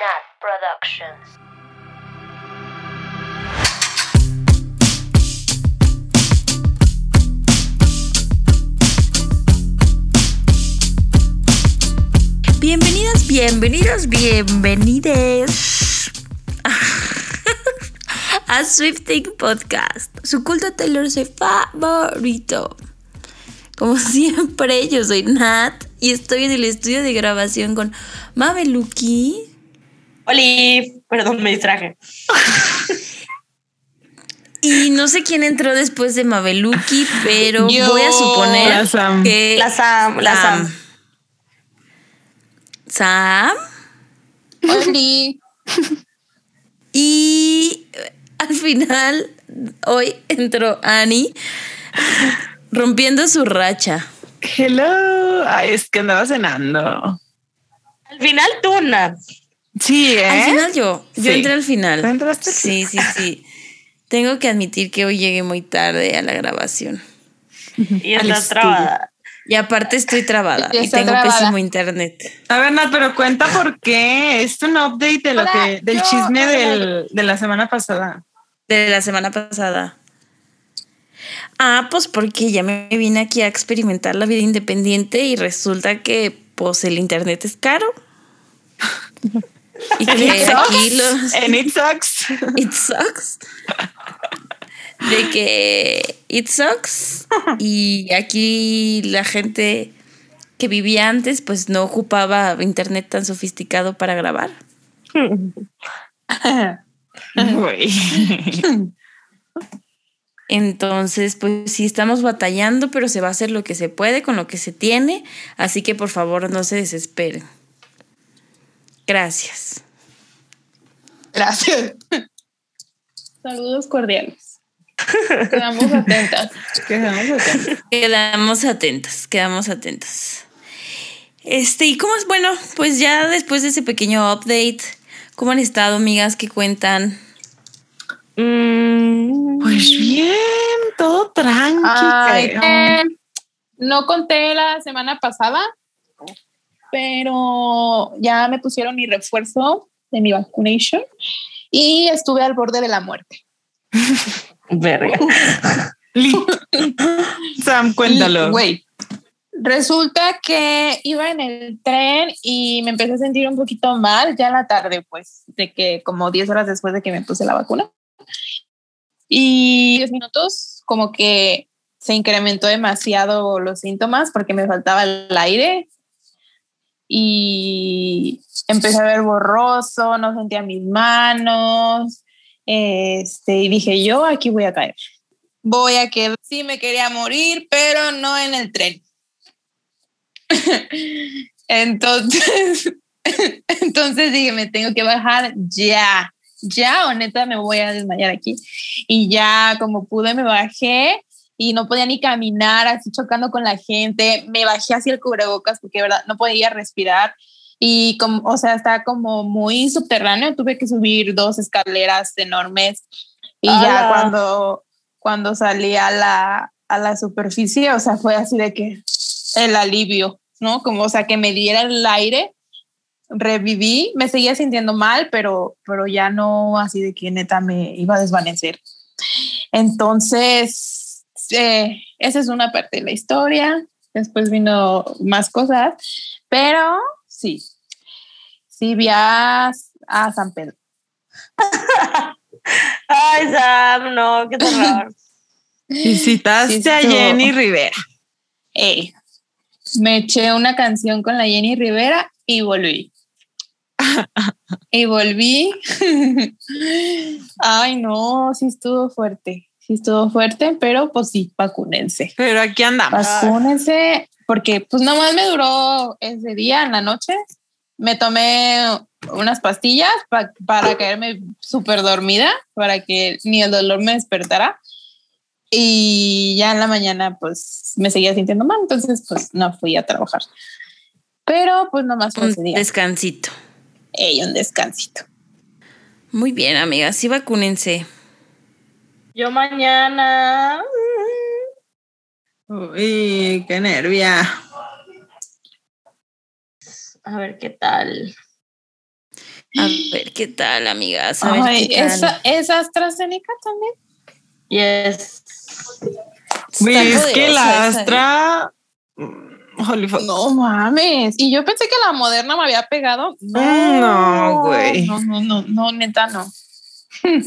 Nat Productions. Bienvenidos, bienvenidos, bienvenidos a Swifting Podcast, su culto Taylor Swift favorito. Como siempre, yo soy Nat y estoy en el estudio de grabación con Mabeluki. Oli, perdón, me distraje. Y no sé quién entró después de Mabeluki, pero Yo. voy a suponer La Sam. que La Sam, la Sam. Sam. Oli. Y al final, hoy entró Annie rompiendo su racha. Hello. Ay, es que andaba cenando. Al final tú, Nat. Sí, ¿eh? Al final yo, yo Sí. entré al final. ¿Tú entraste? Sí, sí, sí. Tengo que admitir que hoy llegué muy tarde a la grabación. Y estás trabada. Y aparte estoy trabada y tengo trabada. pésimo internet. A ver, Nat, pero cuenta por qué. Es un update de lo Hola, que, del yo- chisme del, de la semana pasada. De la semana pasada. Ah, pues porque ya me vine aquí a experimentar la vida independiente y resulta que pues el internet es caro. y que it sucks. aquí los And it sucks. it sucks. De que it sucks. Y aquí la gente que vivía antes, pues no ocupaba internet tan sofisticado para grabar. Entonces, pues sí estamos batallando, pero se va a hacer lo que se puede con lo que se tiene. Así que por favor no se desesperen. Gracias. Gracias. Saludos cordiales. Quedamos atentas. Quedamos atentos. Quedamos atentas, quedamos atentas. Este, ¿y cómo es? Bueno, pues ya después de ese pequeño update, ¿cómo han estado, amigas? ¿Qué cuentan? Mm, Pues bien, todo tranqui. Ay, creo. eh, no conté la semana pasada, pero ya me pusieron mi refuerzo de mi vacunation y estuve al borde de la muerte. verga. Sam, cuéntalo. Güey, resulta que iba en el tren y me empecé a sentir un poquito mal ya en la tarde, pues, de que como 10 horas después de que me puse la vacuna. Y 10 minutos, como que se incrementó demasiado los síntomas porque me faltaba el aire y empecé a ver borroso, no sentía mis manos, este, y dije yo aquí voy a caer voy a quedar. Sí, me quería morir, pero no en el tren. entonces, entonces dije, me tengo que bajar ya, ya, o neta, me voy a desmayar aquí. Y ya, como pude, me bajé y no podía ni caminar, así chocando con la gente. Me bajé hacia el cubrebocas porque, de verdad, no podía respirar. Y como, o sea, está como muy subterráneo. Tuve que subir dos escaleras enormes. Y ya cuando, cuando salí a la, a la superficie, o sea, fue así de que el alivio, ¿no? Como, o sea, que me diera el aire, reviví, me seguía sintiendo mal, pero, pero ya no así de que neta me iba a desvanecer. Entonces, eh, esa es una parte de la historia. Después vino más cosas, pero sí, sí vi a, a San Pedro. Ay, Sam, no, qué terror. Visitaste Sí, a Jenny Rivera. Ey, me eché una canción con la Jenny Rivera y volví. y volví. Ay, no, sí estuvo fuerte. Sí estuvo fuerte, pero pues sí, vacúnense. Pero aquí andamos. Vacúnense, porque pues nomás me duró ese día en la noche. Me tomé unas pastillas pa- para caerme súper dormida, para que ni el dolor me despertara. Y ya en la mañana pues me seguía sintiendo mal, entonces pues no fui a trabajar. Pero pues nomás fue ese Un día. descansito. Ey, un descansito. Muy bien, amigas, sí vacúnense. Yo mañana. Uy, qué nervia. A ver qué tal. A ver qué tal, amigas. A ver Ay, qué tal. ¿esa, ¿Es AstraZeneca también? Yes. Es que la ¿eh? Astra. mm, Holy fuck. No mames. Y yo pensé que la moderna me había pegado. No, güey. No, no, no, no, neta, no.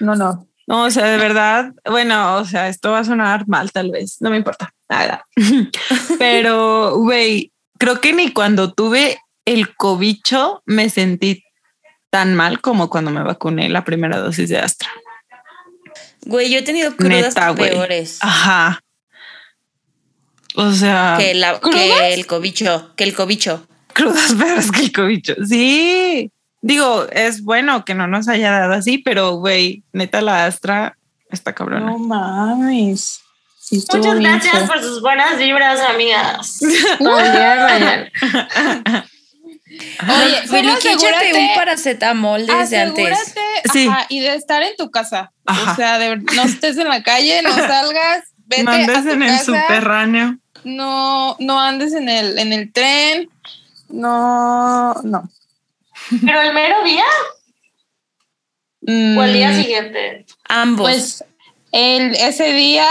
No, no. No, o sea, de verdad, bueno, o sea, esto va a sonar mal tal vez, no me importa, nada. Pero, güey, creo que ni cuando tuve el cobicho me sentí tan mal como cuando me vacuné la primera dosis de Astra. Güey, yo he tenido crudas Neta, peores Ajá. O sea, que, la, ¿Crudas? que el cobicho, que el cobicho. crudas peores que el cobicho. Sí. Digo, es bueno que no nos haya dado así, pero, güey, neta, la Astra está cabrona. No mames. Sí, Muchas gracias por sus buenas vibras, amigas. Oye, Luqui, échate un paracetamol desde antes. Sí. ajá, y de estar en tu casa. Ajá. O sea, de, no estés en la calle, no salgas, vete a Mandes tu en el subterráneo. no, no andes en el, en el tren, no, no. Pero el mero día o el día Mm, siguiente. Ambos. Pues el, ese día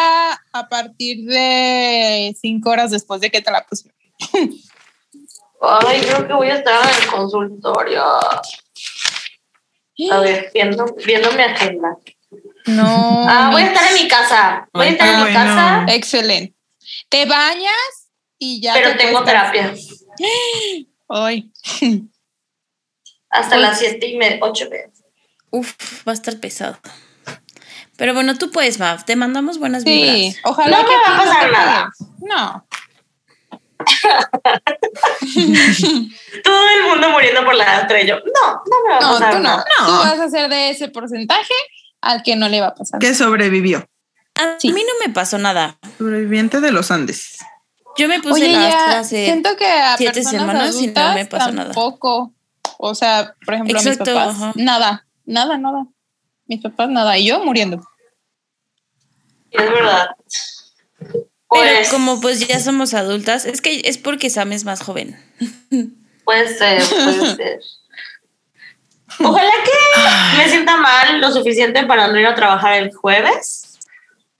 a partir de cinco horas después de que te la pusieron. Ay, creo que voy a estar en el consultorio. A ver, viendo, viendo mi agenda. No. Ah, voy a estar en mi casa. Voy a Ay, estar en mi bueno. casa, Excelente. Te bañas y ya. pero te tengo terapia. Ay. Hasta las siete y media, ocho media. Uf, va a estar pesado. Pero bueno, tú puedes, Mav. Te mandamos buenas Sí, vibras. ojalá No que me va a pasar nada. No. Todo el mundo muriendo por la Astra y yo. No, no me va a No, pasar tú no. nada. Tú vas a ser de ese porcentaje al que no le va a pasar. Que sobrevivió. A Sí. mí no me pasó nada. Sobreviviente de los Andes. Yo me puse Oye, la ya, Astra hace- siento que a siete personas semanas y no me pasó nada. tampoco. O sea, por ejemplo, Exacto, mis papás, ajá. nada, nada, nada. Mis papás nada y yo muriendo. Es verdad. Pero Pues, como pues ya somos adultas, es que es porque Sam es más joven. Puede ser, puede ser. Ojalá que me sienta mal lo suficiente para no ir a trabajar el jueves.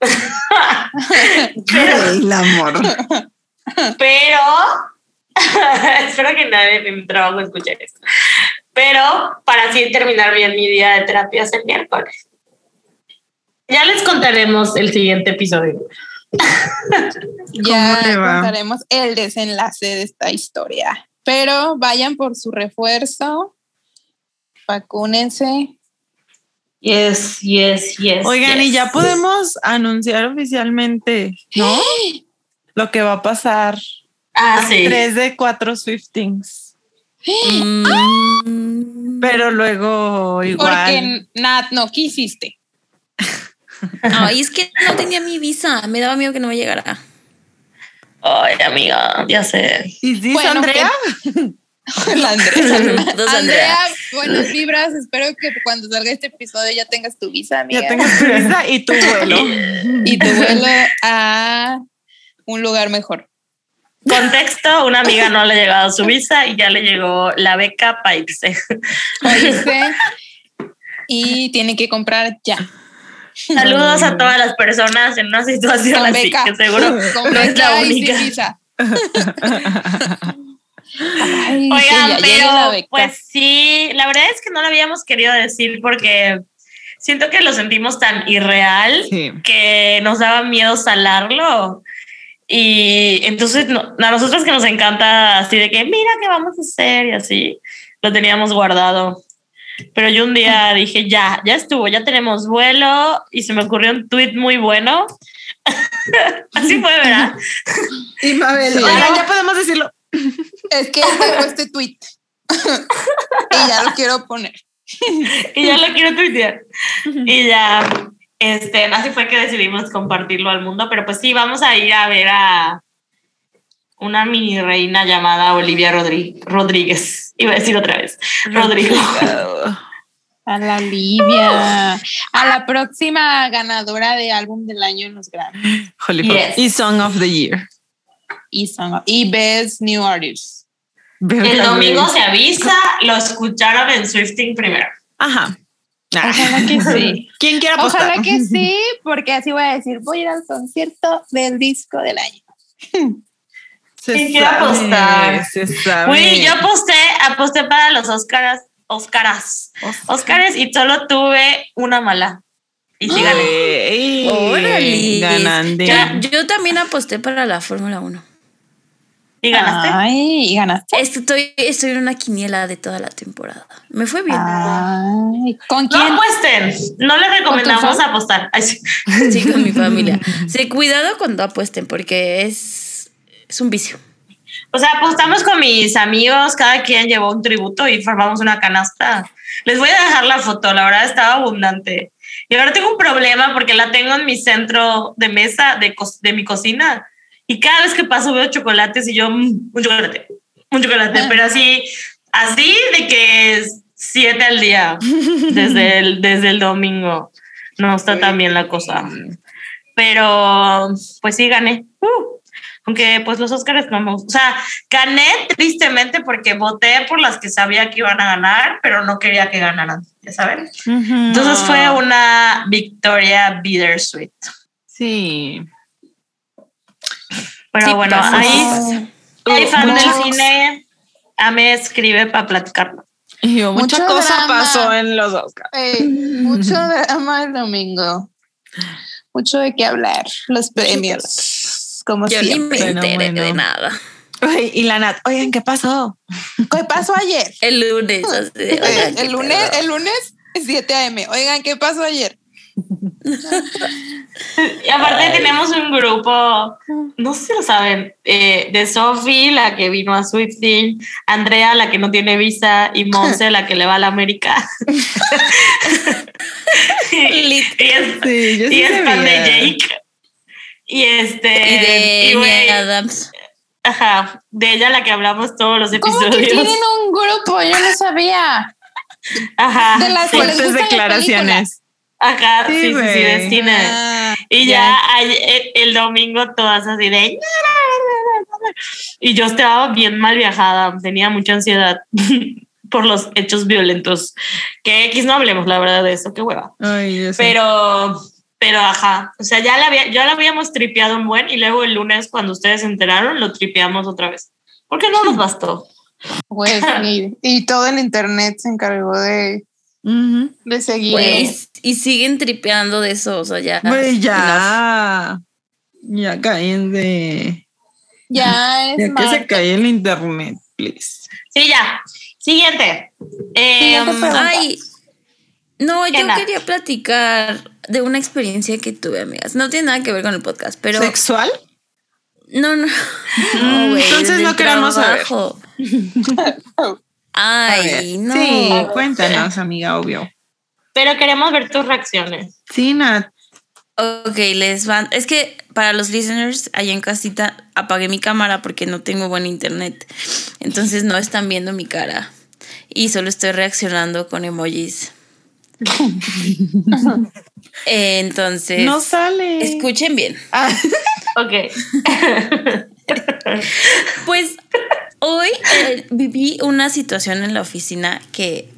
pero, El amor. pero espero que nadie de mi trabajo escuche esto. Pero para así terminar bien mi día de terapias el miércoles. Ya les contaremos el siguiente episodio. Ya contaremos el desenlace de esta historia. Pero vayan por su refuerzo, vacúnense. Yes, yes, yes. Oigan, y yes. ya podemos anunciar oficialmente, ¿no? Lo que va a pasar. Ah, sí. Tres de cuatro Swiftings. Mm, Pero luego igual. Porque Nat no quisiste. Ay, es que no tenía mi visa. Me daba miedo que no me llegara. Ay, amiga, ya sé. ¿Y this, Bueno, Andrea? La Andrea. Saludos, Andrea, Andrea. buenas vibras. Espero que cuando salga este episodio ya tengas tu visa, amiga. Ya tengo tu visa y tu vuelo. Y tu vuelo a un lugar mejor. Contexto, una amiga no le ha llegado su visa y ya le llegó la beca para irse. Y tiene que comprar ya. Saludos a todas las personas en una situación Con así, beca. que seguro Con no es la única. visa. Ay, que Oigan, pero pues sí, la verdad es que no lo habíamos querido decir porque siento que lo sentimos tan irreal Sí. que nos daba miedo salarlo. Y entonces no- a nosotros que nos encanta así de que mira qué vamos a hacer y así, lo teníamos guardado. Pero yo un día dije, ya, ya estuvo, ya tenemos vuelo y se me ocurrió un tweet muy bueno. así fue, ¿verdad? Y Mabel, oigan, ya podemos decirlo. Es que tengo este tweet. y ya lo quiero poner. y ya lo quiero tuitear. Y ya, este, así fue que decidimos compartirlo al mundo, pero pues sí, vamos a ir a ver a una mini reina llamada Olivia Rodri- Rodríguez. Iba a decir otra vez, Rodrigo. A la Olivia. A la próxima ganadora de álbum del año en los Grammy. Holy fuck. Yes. Y Song of the Year. Y, son- y Best New Artist. El domingo se avisa, lo escucharon en Swifting primero. Ajá. Ojalá que sí. ¿Quién quiere apostar? Ojalá que sí, porque así voy a decir, voy a ir al concierto del disco del año. Se ¿Quién quiere apostar? Se sabe. Güey, yo aposté, aposté para los Oscars, Oscaras, Oscars y solo tuve una mala. Y sí gané. Ey, Órale. Yo, yo también aposté para la Fórmula 1. ¿Y ganaste? Ay, ¿y ganaste? Estoy, estoy en una quiniela de toda la temporada. Me fue bien. Ay, ¿Con No quién? apuesten, no les recomendamos apostar. Ay, sí. Sí, con mi familia. Sí, cuidado cuando apuesten porque es, es un vicio. O sea, apostamos con mis amigos, cada quien llevó un tributo y formamos una canasta. Les voy a dejar la foto, la verdad estaba abundante. Y ahora tengo un problema porque la tengo en mi centro de mesa de, co- de mi cocina. Y cada vez que paso veo chocolates y yo, "Mm, un chocolate, un chocolate, Ah. pero así, así de que es siete al día desde el, desde el domingo. No está tan bien la cosa. Pero, pues sí, gané. Uh. Aunque pues los Oscars no me. O sea, gané tristemente porque voté por las que sabía que iban a ganar, pero no quería que ganaran, ya saben. Entonces fue una victoria bittersweet. Sí. Pero Sí, bueno, pasa. ahí hay fan del cine. A me escribe para platicarlo. Yo, mucha Mucho cosa drama. pasó en los Oscars. Eh, mucho drama el domingo. Mucho de qué hablar. Los premios. Como Yo ni me siempre. Bueno, enteré bueno. de nada. Y la Nat, oigan, ¿qué pasó? ¿Qué pasó ayer? El lunes. así "Oigan, el lunes, pedo". el lunes 7 a.m. Oigan, ¿qué pasó ayer? Y aparte tenemos un grupo, no sé si lo saben, eh, de Sophie, la que vino a Swifting, Andrea, la que no tiene visa, y Monse, la que le va a la América. y, es, Sí, yo y es fan de Jake. Y este. Y de y, Adams. Ajá, de ella la que hablamos todos los ¿Cómo que episodios. tienen un grupo? Yo no sabía. Ajá. De las sí, cuales- Fuertes declaraciones. Ajá, sí, sí, sí, de güey. cine. Ah, Y ya, el, el domingo todas así de... Y yo estaba bien mal viajada, tenía mucha ansiedad por los hechos violentos. Que X no hablemos, la verdad, de eso, qué hueva. Ay. Pero, pero ajá, o sea, ya la, había, ya la habíamos tripeado un buen y luego el lunes cuando ustedes se enteraron lo tripeamos otra vez. Porque no nos bastó. Pues, y, y todo el internet se encargó de, de seguir. Güey, y siguen tripeando de eso, o sea, ya. Güey, ya. Ya caen de. Ya es Ya que se cae el internet, please. Sí, ya. Siguiente. Eh. Ay, no, yo quería platicar de una experiencia que tuve, amigas. No tiene nada que ver con el podcast, pero. ¿Sexual? No, no. Entonces no queremos saber. trabajo. Ay, no. Sí, cuéntanos, amiga, obvio. Pero queremos ver tus reacciones. Sí, Nat. Ok, les van. Es que para los listeners, allá en casita apagué mi cámara porque no tengo buen internet. Entonces no están viendo mi cara. Y solo estoy reaccionando con emojis. Entonces. No sale. Escuchen bien. Ah, Ok. Pues hoy eh, viví una situación en la oficina que,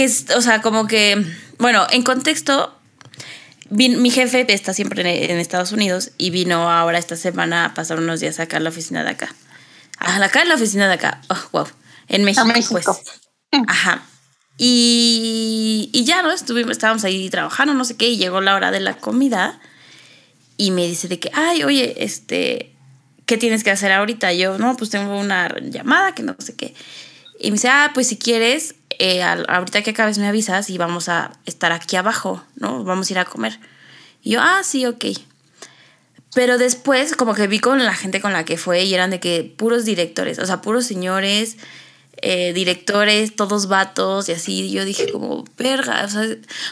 que es, o sea, como que, bueno, en contexto, mi jefe está siempre en, Estados Unidos y vino ahora esta semana a pasar unos días acá en la oficina de acá. Ah, acá en la oficina de acá. Oh, wow. En México, México. pues. Ajá. Y, y ya, ¿no? Estuvimos, estábamos ahí trabajando, no sé qué, y llegó la hora de la comida y me dice de que, ay, oye, este, ¿qué tienes que hacer ahorita? Yo, no, pues tengo una llamada que no sé qué. Y me dice, ah, pues si quieres, eh, ahorita que acabes me avisas y vamos a estar aquí abajo, ¿no? Vamos a ir a comer. Y yo, ah, sí, ok. Pero después, como que vi con la gente con la que fue y eran de que puros directores, o sea, puros señores, eh, directores, todos vatos y así. Y yo dije, como, verga, o sea,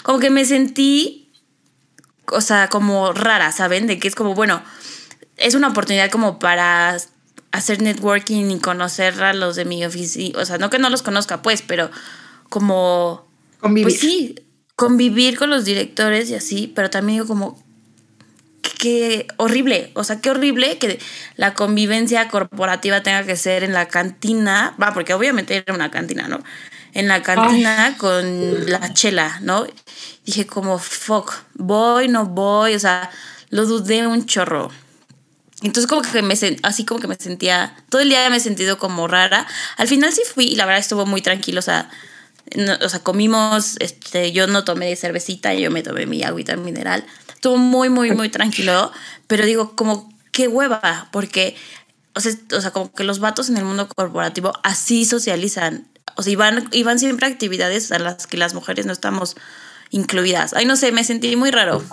como que me sentí o sea, como rara, ¿saben? De que es como, bueno, es una oportunidad como para hacer networking y conocer a los de mi oficina. O sea, no que no los conozca, pues, pero como... Convivir. Pues sí, convivir con los directores y así, pero también digo como, ¿qué, horrible, o sea, qué horrible que la convivencia corporativa tenga que ser en la cantina, va, porque obviamente era una cantina, ¿no? En la cantina con la chela, ¿no? Dije como, fuck, voy, no voy, o sea, lo dudé un chorro. Entonces como que me así como que me sentía, todo el día me he sentido como rara. Al final sí fui y la verdad estuvo muy tranquilo, o sea, o sea, comimos, este, yo no tomé cervecita, yo me tomé mi agüita mineral. Estuvo muy, muy, muy tranquilo, pero digo, como, qué hueva, porque, o sea, o sea, como que los vatos en el mundo corporativo así socializan. O sea, iban, iban siempre actividades a las que las mujeres no estamos incluidas. Ay, no sé, me sentí muy raro.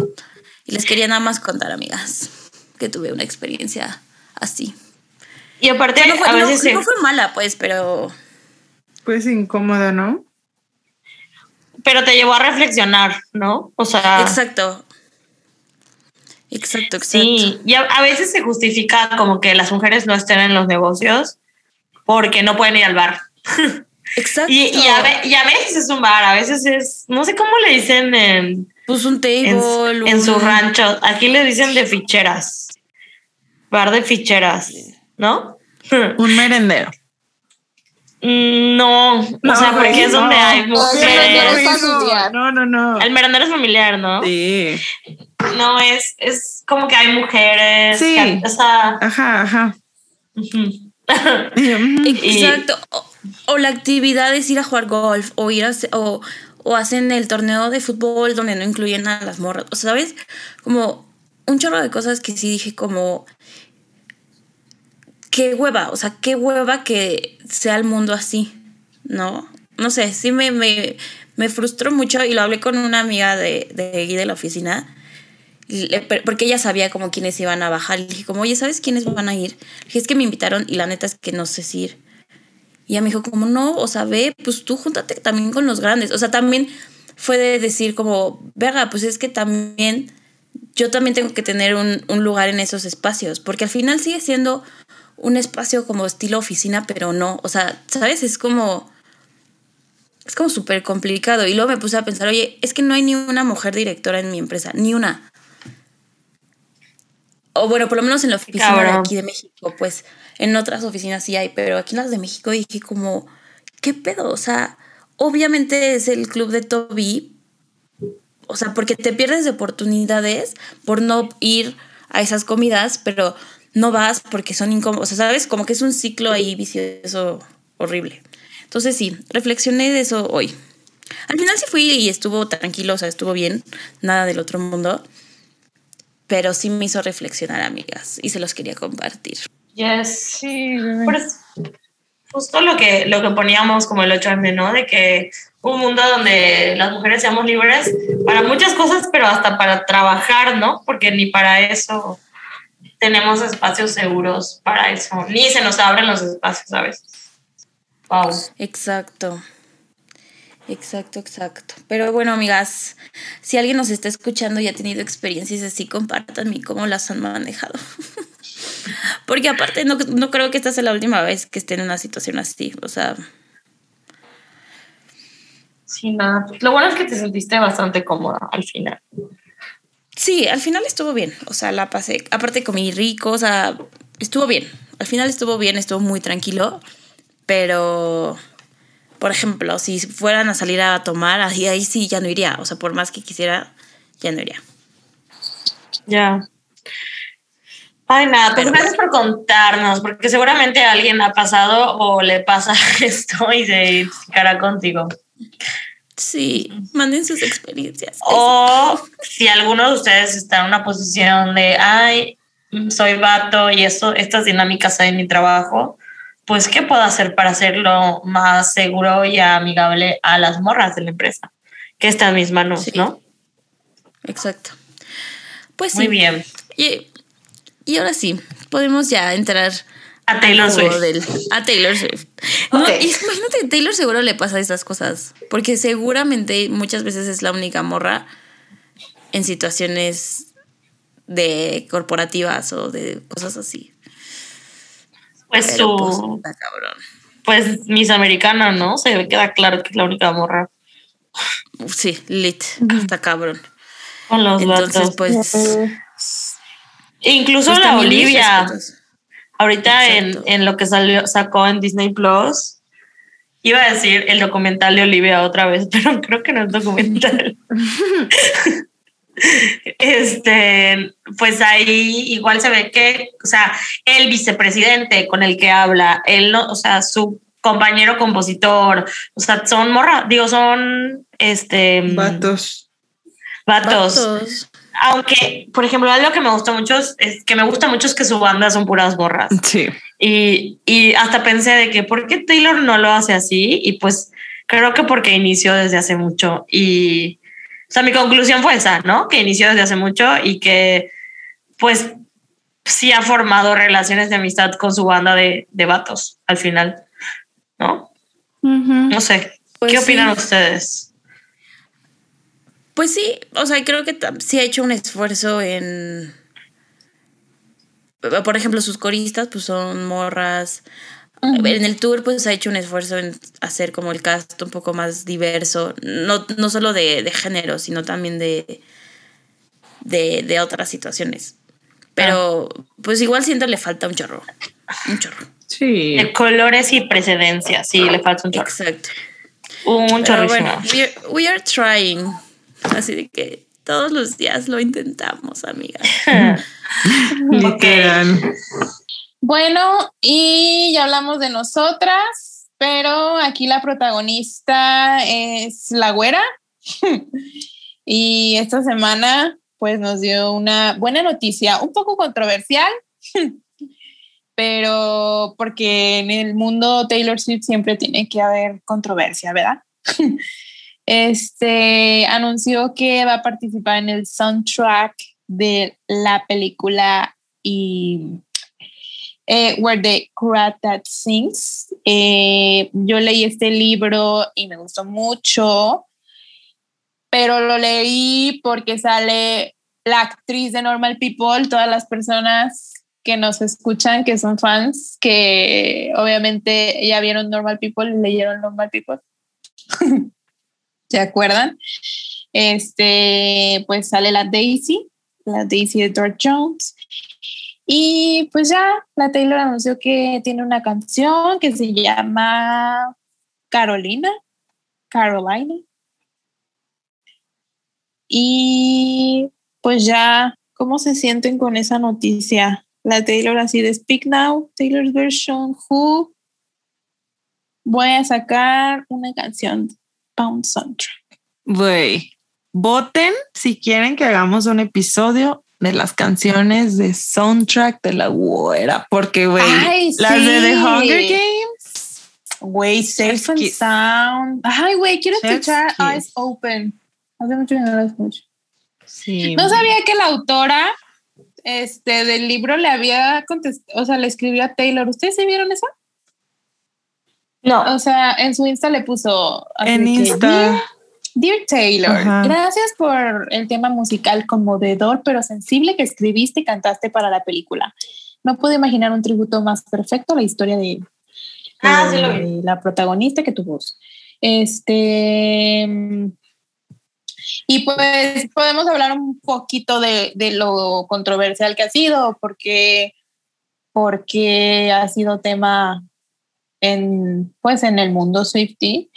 Y les quería nada más contar, amigas, que tuve una experiencia así. Y aparte, no fue, a veces no fue mala, pues, pero... Pues incómoda, ¿no? pero te llevó a reflexionar, ¿no? O sea. Exacto. Exacto, exacto. Sí, y a, veces se justifica como que las mujeres no estén en los negocios porque no pueden ir al bar. Exacto. y, a, veces es un bar, a veces es, no sé cómo le dicen en. Pues un table. En, en su rancho. Aquí le dicen de ficheras. Bar de ficheras, ¿no? un merendero. Mm, no, o sea, porque es donde hay mujeres. No, no, no. El merendero es familiar, ¿no? Sí. No, es, es como que hay mujeres. Sí. o sea. Ajá, ajá. Exacto. O, la actividad es ir a jugar golf o ir a, o, o hacen el torneo de fútbol donde no incluyen a las morras. O ¿sabes? Como un chorro de cosas que sí dije como qué hueva, o sea, qué hueva que sea el mundo así, ¿no? No sé, sí me, me, me frustró mucho y lo hablé con una amiga de, de de la oficina, porque ella sabía como quiénes iban a bajar. Le dije como, oye, ¿sabes quiénes van a ir? Le dije, es que me invitaron y la neta es que no sé si ir. Y ella me dijo como, no, o sea, ve, pues tú júntate también con los grandes. O sea, también fue de decir como, verga, pues es que también yo también tengo que tener un, un lugar en esos espacios, porque al final sigue siendo un espacio como estilo oficina, pero no, o sea, ¿sabes? Es como... Es como súper complicado. Y luego me puse a pensar, oye, es que no hay ni una mujer directora en mi empresa, ni una. O bueno, por lo menos en la oficina de aquí de México, pues en otras oficinas sí hay, pero aquí en las de México dije como, ¿qué pedo? O sea, obviamente es el club de Toby, o sea, porque te pierdes de oportunidades por no ir a esas comidas, pero no vas porque son incómodos, o sea, ¿sabes? Como que es un ciclo ahí vicioso horrible. Entonces sí, reflexioné de eso hoy. Al final sí fui y estuvo tranquilo, o sea, estuvo bien, nada del otro mundo, pero sí me hizo reflexionar, amigas, y se los quería compartir. Yes. Sí, pues, justo lo que, lo que poníamos como el 8M, ¿no? De que un mundo donde las mujeres seamos libres para muchas cosas, pero hasta para trabajar, ¿no? Porque ni para eso tenemos espacios seguros para eso, ni se nos abren los espacios a veces. Wow. Exacto. Exacto, exacto. Pero bueno, amigas, si alguien nos está escuchando y ha tenido experiencias así, compártanme cómo las han manejado. Porque aparte no, no creo que esta sea la última vez que esté en una situación así. O sea. Sí, nada. Lo bueno es que te sentiste bastante cómoda al final. Sí, al final estuvo bien. O sea, la pasé. Aparte comí rico, o sea, estuvo bien. Al final estuvo bien, estuvo muy tranquilo. Pero, por ejemplo, si fueran a salir a tomar, ahí, ahí sí ya no iría. O sea, por más que quisiera, ya no iría. Ya. Ay, nada, pues gracias por contarnos, porque seguramente alguien ha pasado o le pasa esto y se identificará contigo. Sí, manden sus experiencias. O si alguno de ustedes está en una posición de, ay, soy vato y eso, estas dinámicas hay en mi trabajo, pues, ¿qué puedo hacer para hacerlo más seguro y amigable a las morras de la empresa? Que está en mis manos, ¿no? Exacto. Pues Muy bien. Y, y ahora sí, podemos ya entrar a Taylor Swift. a Taylor Swift. imagínate, Taylor seguro le pasa esas cosas, porque seguramente muchas veces es la única morra en situaciones de corporativas o de cosas así. Pues su... Pues, pues Miss Americana, ¿no? Se queda claro que es la única morra. Sí, lit, está cabrón. Con los Entonces, pues Incluso Pues la Olivia. Ahorita en, en lo que salió, sacó en Disney Plus, iba a decir el documental de Olivia otra vez, pero creo que no es documental. este, pues ahí igual se ve que, o sea, el vicepresidente con el que habla, él no, o sea, su compañero compositor, o sea, son morra, digo, son este Vatos. vatos. Vatos. Aunque, por ejemplo, algo que me gusta mucho es, es que me gusta mucho es que su banda son puras borras. Sí. Y, y hasta pensé de que, ¿por qué Taylor no lo hace así? Y pues creo que porque inició desde hace mucho. Y, o sea, mi conclusión fue esa, ¿no? Que inició desde hace mucho y que, pues, sí ha formado relaciones de amistad con su banda de, de vatos al final, ¿no? No sé. Pues ¿Qué sí. opinan ustedes? Pues sí, o sea, creo que sí ha hecho un esfuerzo en. Por ejemplo, sus coristas, pues son morras. En el tour, pues ha hecho un esfuerzo en hacer como el cast un poco más diverso. No, no solo de, de género, sino también de, de, de otras situaciones. Pero, pues igual siento le falta un chorro. Un chorro. Sí. De colores y precedencia, sí, le falta un chorro. Exacto. Un chorrísimo. bueno, we are trying. Así de que todos los días lo intentamos, amiga. Literal. Bueno, y ya hablamos de nosotras, pero aquí la protagonista es la güera. y esta semana, pues nos dio una buena noticia, un poco controversial, pero porque en el mundo Taylor Swift siempre tiene que haber controversia, ¿verdad? Este anunció que va a participar en el soundtrack de la película y eh, Where the Crowd That Sings. Eh, yo leí este libro y me gustó mucho, pero lo leí porque sale la actriz de Normal People, todas las personas que nos escuchan, que son fans, que obviamente ya vieron Normal People y leyeron Normal People. ¿Se acuerdan? Este, pues sale la Daisy, la Daisy de George Jones. Y pues ya la Taylor anunció que tiene una canción que se llama Carolina, Carolina. Y pues ya, ¿cómo se sienten con esa noticia? La Taylor así de Speak Now, Taylor's version, Who. Voy a sacar una canción para un soundtrack. Güey, voten si quieren que hagamos un episodio de las canciones de soundtrack de la güera, porque güey, las de The. Hunger Games. Güey, Safe and Kiss. Sound. Ay, güey, quiero Chef's escuchar Kiss. Eyes Open. Hace mucho que no la escucho. Sí. No sabía que la autora este, del libro le había contestado, o sea, le escribió a Taylor. ¿Ustedes se vieron eso? No. O sea, en su Insta le puso así En Insta. Dear, Taylor, Ajá. gracias por el tema musical conmovedor pero sensible que escribiste y cantaste para la película. No puedo imaginar un tributo más perfecto a la historia de, Ah, sí lo vi. de la protagonista que tu voz. Este. Y pues podemos hablar un poquito de, de lo controversial que ha sido, porque, porque ha sido tema en, pues, en el mundo Swifty,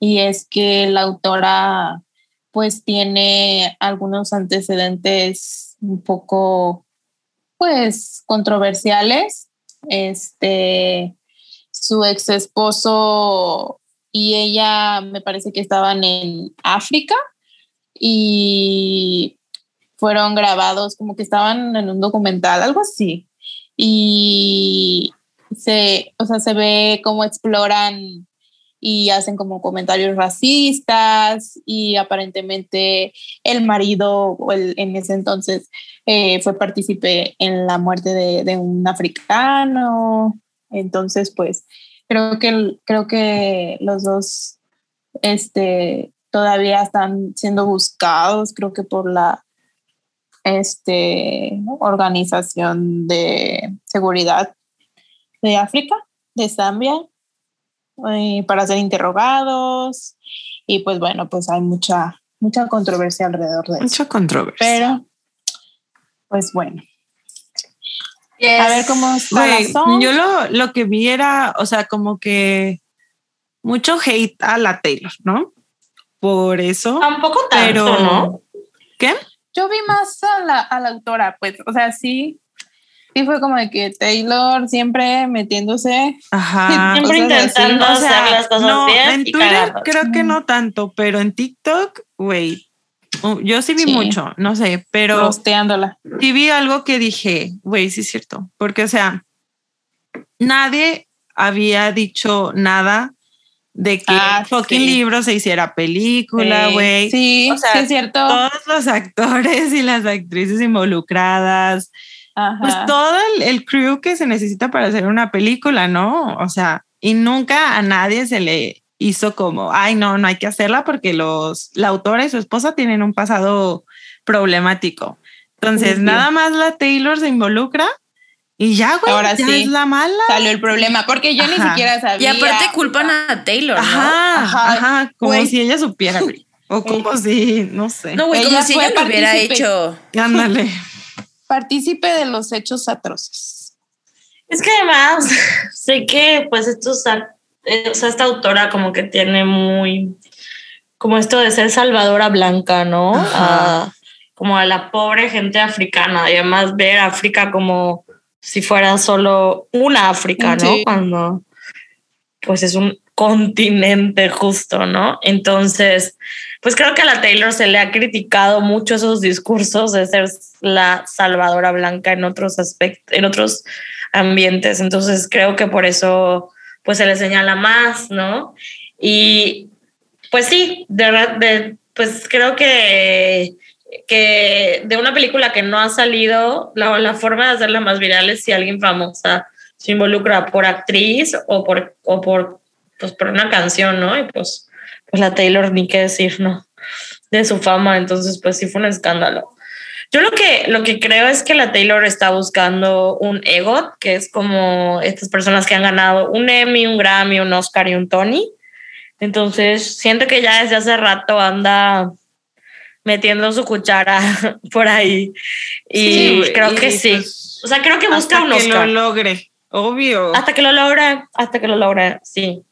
y es que la autora pues tiene algunos antecedentes un poco pues controversiales. Este, su ex esposo y ella me parece que estaban en África y fueron grabados como que estaban en un documental, algo así. Y se, o sea, se ve cómo exploran y hacen como comentarios racistas y aparentemente el marido el, en ese entonces eh, fue partícipe en la muerte de, de un africano. Entonces, pues creo que, creo que los dos este, todavía están siendo buscados, creo que por la este, organización de seguridad de África, de Zambia, eh, para ser interrogados. Y pues bueno, pues hay mucha, mucha controversia alrededor de eso. Mucha controversia. Pero, pues bueno. A ver cómo está la yo lo, lo que vi era, o sea, como que mucho hate a la Taylor, ¿no? Por eso. Tampoco tanto, Pero, ¿no? ¿qué? Yo vi más a la, a la autora, pues, o sea, sí. Sí fue como de que Taylor siempre metiéndose. Ajá. Siempre cosas así. intentando O sea, hacer las cosas no, bien en y Twitter creo que no tanto, pero en TikTok, güey, yo sí vi Sí. mucho, no sé, pero rosteándola. sí vi algo que dije, güey, sí es cierto, porque o sea, nadie había dicho nada de que Ah, fucking sí. libro se hiciera película, Sí, güey. Sí, O sea, sí es cierto. Todos los actores y las actrices involucradas, Ajá. pues todo el, el crew que se necesita para hacer una película, ¿no? O sea, y nunca a nadie se le hizo como, ay, no, no hay que hacerla porque los, la autora y su esposa tienen un pasado problemático. Entonces, Sí. nada más la Taylor se involucra y ya, güey, Ahora ya sí. es la mala. Salió el problema, porque yo ni Ajá. siquiera sabía. Y aparte culpan a Taylor, ¿no? Ajá, Ajá. ajá, como Güey. si ella supiera, güey. O como si, no sé. No, güey, como Ella si ella lo hubiera hecho. Ándale. Partícipe de los hechos atroces. Es que además sé que pues estos, eh, o sea, esta autora como que tiene muy, como esto de ser salvadora blanca, ¿no? A- como a la pobre gente africana y además ver África como si fuera solo una África, ¿no? Sí. Cuando pues es un continente justo, ¿no? Entonces, pues creo que a la Taylor se le ha criticado mucho esos discursos de ser la salvadora blanca en otros aspectos, en otros ambientes. Entonces creo que por eso pues se le señala más, ¿no? Y pues sí, de de- pues creo que, que de una película que no ha salido, la, la forma de hacerla más viral es si alguien famosa se involucra por actriz o por, o por, pues por una canción, ¿no? Y pues, pues la Taylor ni qué decir, ¿no? De su fama, entonces pues sí fue un escándalo. Yo lo que, lo que creo es que la Taylor está buscando un EGOT, que es como estas personas que han ganado un Emmy, un Grammy, un Oscar y un Tony. Entonces, siento que ya desde hace rato anda metiendo su cuchara por ahí. Y Sí, creo y que sí. pues, o sea, creo que busca hasta un que lo Oscar. logre, obvio. Hasta que lo logra, hasta que lo logra, sí.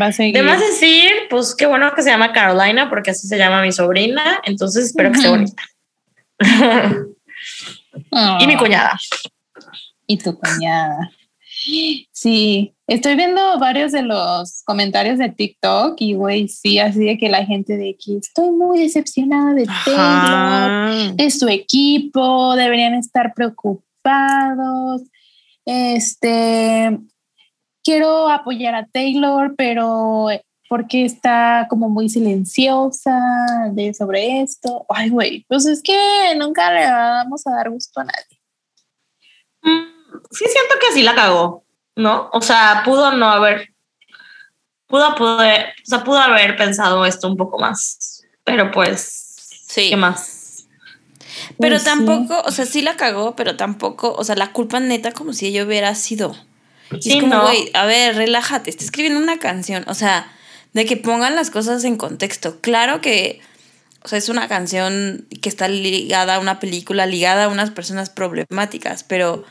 Va a seguir. De más decir, pues qué bueno que se llama Carolina, porque así se llama mi sobrina, entonces espero que esté bonita. Ah, y mi cuñada. Y tu cuñada. Sí, estoy viendo varios de los comentarios de TikTok y, güey, sí, así de que la gente de aquí, estoy muy decepcionada de Taylor, Ajá. de su equipo, deberían estar preocupados. Este, quiero apoyar a Taylor, pero porque está como muy silenciosa de sobre esto. Ay, güey, pues es que nunca le vamos a dar gusto a nadie. Mm, Sí siento que sí la cagó, ¿no? O sea, pudo no haber, pudo poder, o sea, pudo haber pensado esto un poco más, pero pues, Sí. ¿qué más? Pero Pues sí. tampoco, o sea, sí la cagó, pero tampoco, o sea, la culpa neta como si ella hubiera sido. Sí, es como, no. güey, a ver, relájate, está escribiendo una canción, o sea, de que pongan las cosas en contexto. Claro que, o sea, es una canción que está ligada a una película, ligada a unas personas problemáticas, pero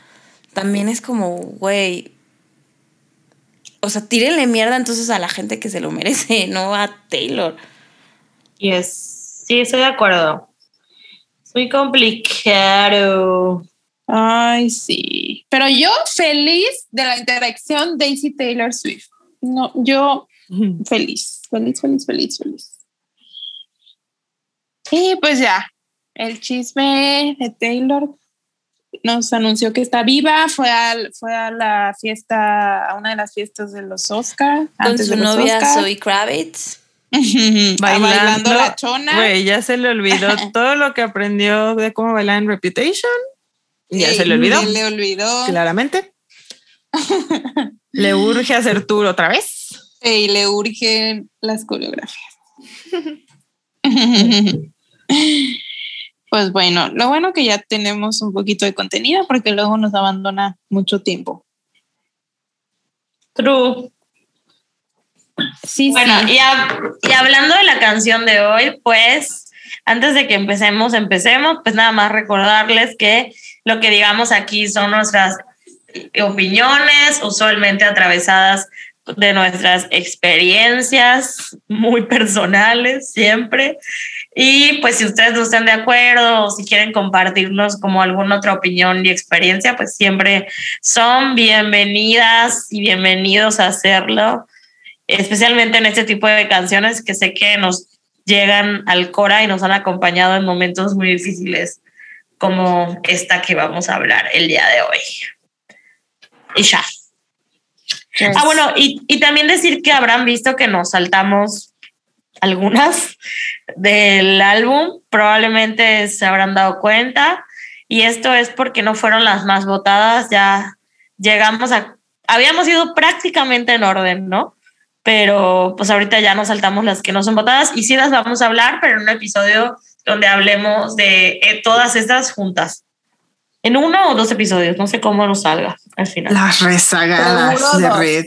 también es como, güey, o sea, tírenle mierda entonces a la gente que se lo merece, no a Taylor. Y es, sí, estoy de acuerdo. Es muy complicado. Ay, sí. Pero yo feliz de la interacción Daisy Taylor Swift. No, yo feliz, feliz, feliz, feliz, feliz. Y pues ya, el chisme de Taylor nos anunció que está viva, fue, al, fue a la fiesta, a una de las fiestas de los Oscar. Con antes su de los novia Oscar. Zoe Kravitz. bailando, la chona. Güey, ya se le olvidó todo lo que aprendió de cómo bailar en Reputation. Ya se le olvidó, Se le olvidó. claramente. le urge hacer tour otra vez. y le urgen las coreografías. pues bueno, lo bueno que ya tenemos un poquito de contenido porque luego nos abandona mucho tiempo. True. Sí, Bueno, sí. y, hab- y hablando de la canción de hoy, pues antes de que empecemos, empecemos, pues nada más recordarles que lo que digamos aquí son nuestras opiniones, usualmente atravesadas de nuestras experiencias muy personales siempre. Y pues si ustedes no están de acuerdo o si quieren compartirnos como alguna otra opinión y experiencia, pues siempre son bienvenidas y bienvenidos a hacerlo, especialmente en este tipo de canciones que sé que nos llegan al Cora y nos han acompañado en momentos muy difíciles como esta que vamos a hablar el día de hoy. Y ya. Ah, bueno, y, y también decir que habrán visto que nos saltamos algunas del álbum, probablemente se habrán dado cuenta, y esto es porque no fueron las más votadas, ya llegamos a, habíamos ido prácticamente en orden, ¿no? Pero pues ahorita ya nos saltamos las que no son votadas y sí las vamos a hablar, pero en un episodio donde hablemos de eh, todas estas juntas en uno o dos episodios, no sé cómo nos salga al final. Las rezagadas de red.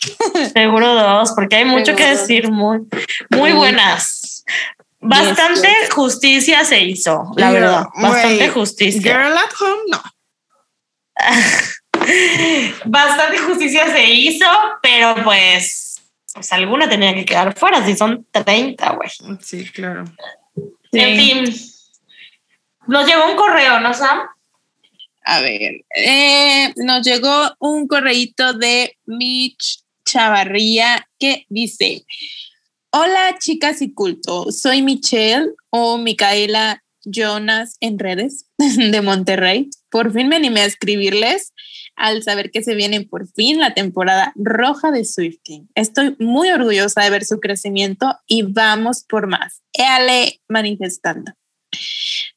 Seguro dos, porque hay mucho que decir, muy, muy buenas. Bastante justicia se hizo, la verdad. Bastante justicia. Girl at home, no. Bastante justicia se hizo, pero pues, pues alguna tenía que quedar fuera, si son 30, güey. Sí, claro. En fin, nos llegó un correo, ¿no, Sam? A ver, eh, nos llegó un correíto de Mitch Chavarría que dice, hola chicas y culto, soy Michelle o Micaela Jonas en redes de Monterrey. Por fin me animé a escribirles al saber que se viene por fin la temporada roja de Swifting. Estoy muy orgullosa de ver su crecimiento y vamos por más. Éale manifestando.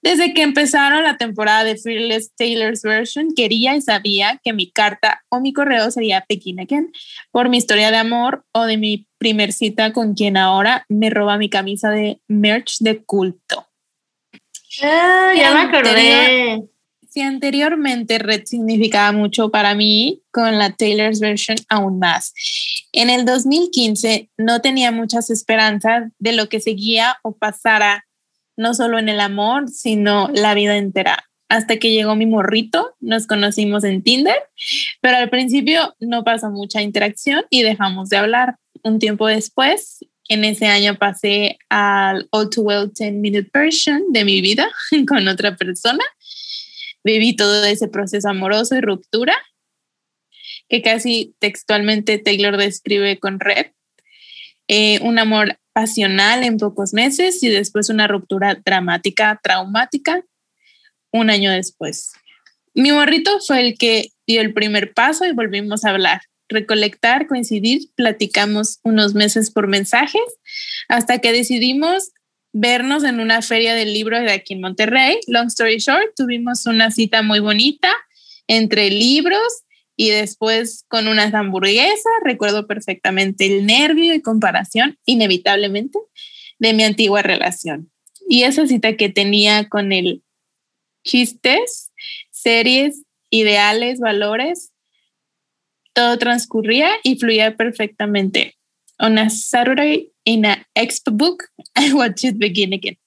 Desde que empezaron la temporada de Fearless Taylor's Version, quería y sabía que mi carta o mi correo sería Pekin Again por mi historia de amor o de mi primer cita con quien ahora me roba mi camisa de merch de culto. Ah, ya me acordé. Si anteriormente Red significaba mucho para mí, con la Taylor's Version aún más. En el 2015 no tenía muchas esperanzas de lo que seguía o pasara no solo en el amor, sino la vida entera. Hasta que llegó mi morrito, nos conocimos en Tinder, pero al principio no pasó mucha interacción y dejamos de hablar. Un tiempo después, en ese año pasé al All Too Well 10 Minute Version de mi vida con otra persona. Viví todo ese proceso amoroso y ruptura que casi textualmente Taylor describe con Red. Eh, un amor pasional en pocos meses y después una ruptura dramática, traumática, un año después. Mi morrito fue el que dio el primer paso y volvimos a hablar, recolectar, coincidir, platicamos unos meses por mensajes hasta que decidimos vernos en una feria del libro de aquí en Monterrey. Long story short, tuvimos una cita muy bonita entre libros y después con unas hamburguesas, recuerdo perfectamente el nervio y comparación, inevitablemente, de mi antigua relación. Y esa cita que tenía con el chistes, series, ideales, valores, todo transcurría y fluía perfectamente. On a Saturday in a expo book, I watched it begin again.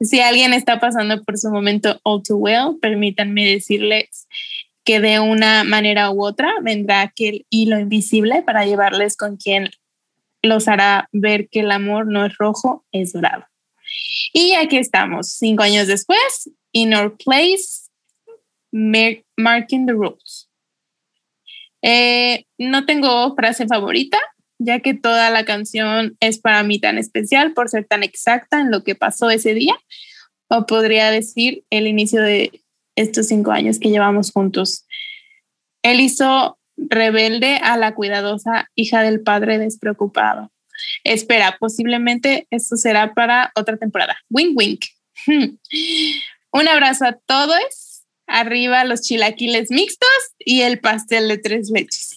Si alguien está pasando por su momento all too well, permítanme decirles que de una manera u otra vendrá aquel hilo invisible para llevarles con quien los hará ver que el amor no es rojo, es dorado. Y aquí estamos, cinco años después, in our place, marking the rules. Eh, no tengo frase favorita, ya que toda la canción es para mí tan especial por ser tan exacta en lo que pasó ese día, o podría decir el inicio de estos cinco años que llevamos juntos. Él hizo rebelde a la cuidadosa hija del padre despreocupado. Espera, posiblemente esto será para otra temporada. Wink, wink. Un abrazo a todos. Arriba los chilaquiles mixtos y el pastel de tres leches.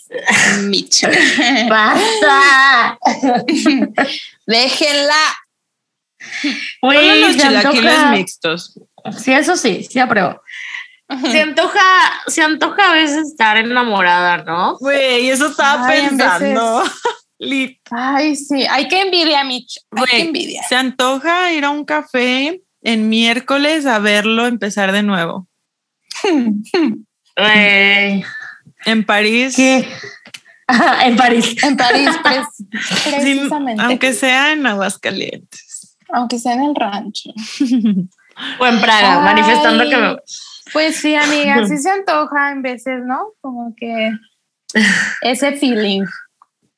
Micho. ¡Basta! Déjenla. Uy, los se chilaquiles antoja- mixtos. Sí, eso sí, sí apruebo. Se antoja, se antoja a veces estar enamorada, ¿no? Güey, eso estaba Ay, en pensando. Lit. Ay, sí, hay que envidia, Mitch. Hay que Güey, envidia. se antoja ir a un café en miércoles a verlo empezar de nuevo. Güey. En París, Ajá, en París. En París, sí, precisamente. aunque sea en Aguascalientes. Aunque sea en el rancho. O en Praga, Ay. manifestando que me... Pues sí, amiga, sí se antoja en veces, ¿no? Como que ese feeling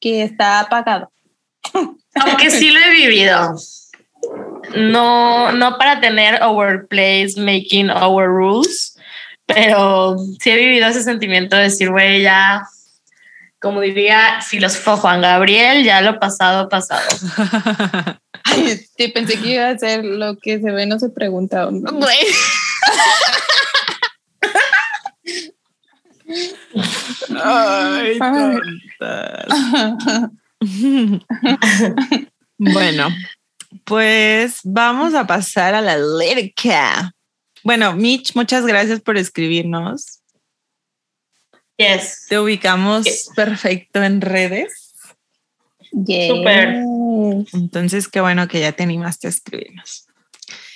que está apagado. Aunque sí lo he vivido. No, no para tener our place making our rules, pero sí he vivido ese sentimiento de decir, güey, ya, como diría filósofo Juan Gabriel, ya lo pasado, pasado. Sí, pensé que iba a ser lo que se ve, no se pregunta. ¿no? Güey. Ay, tontas. bueno, pues vamos a pasar a la lírica. Bueno, Mitch, muchas gracias por escribirnos. Yes. Te ubicamos Yes. perfecto en redes. Yes. Súper. Entonces, qué bueno que ya te animaste a escribirnos.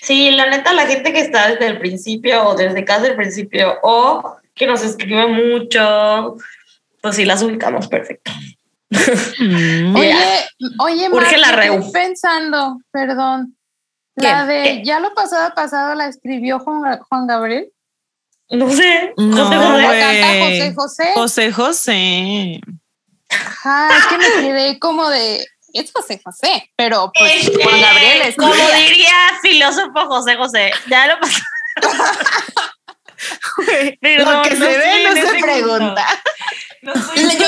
Sí, la neta, la gente que está desde el principio o desde casi el principio o que nos escribe mucho, pues sí, las ubicamos perfecto. Mm, Oye, oye, urge Mar, la me reu. quedé pensando, perdón. ¿Qué? La de ¿Qué? ya lo pasado pasado la escribió Juan, Juan Gabriel. No sé. No, José José. canta José José. José José. Ajá, es que me quedé como de es José José, pero pues Este, Juan Gabriel es Como diría filósofo José José, ya lo pasó. Perdón, Lo que se ve no se pregunta. No Yo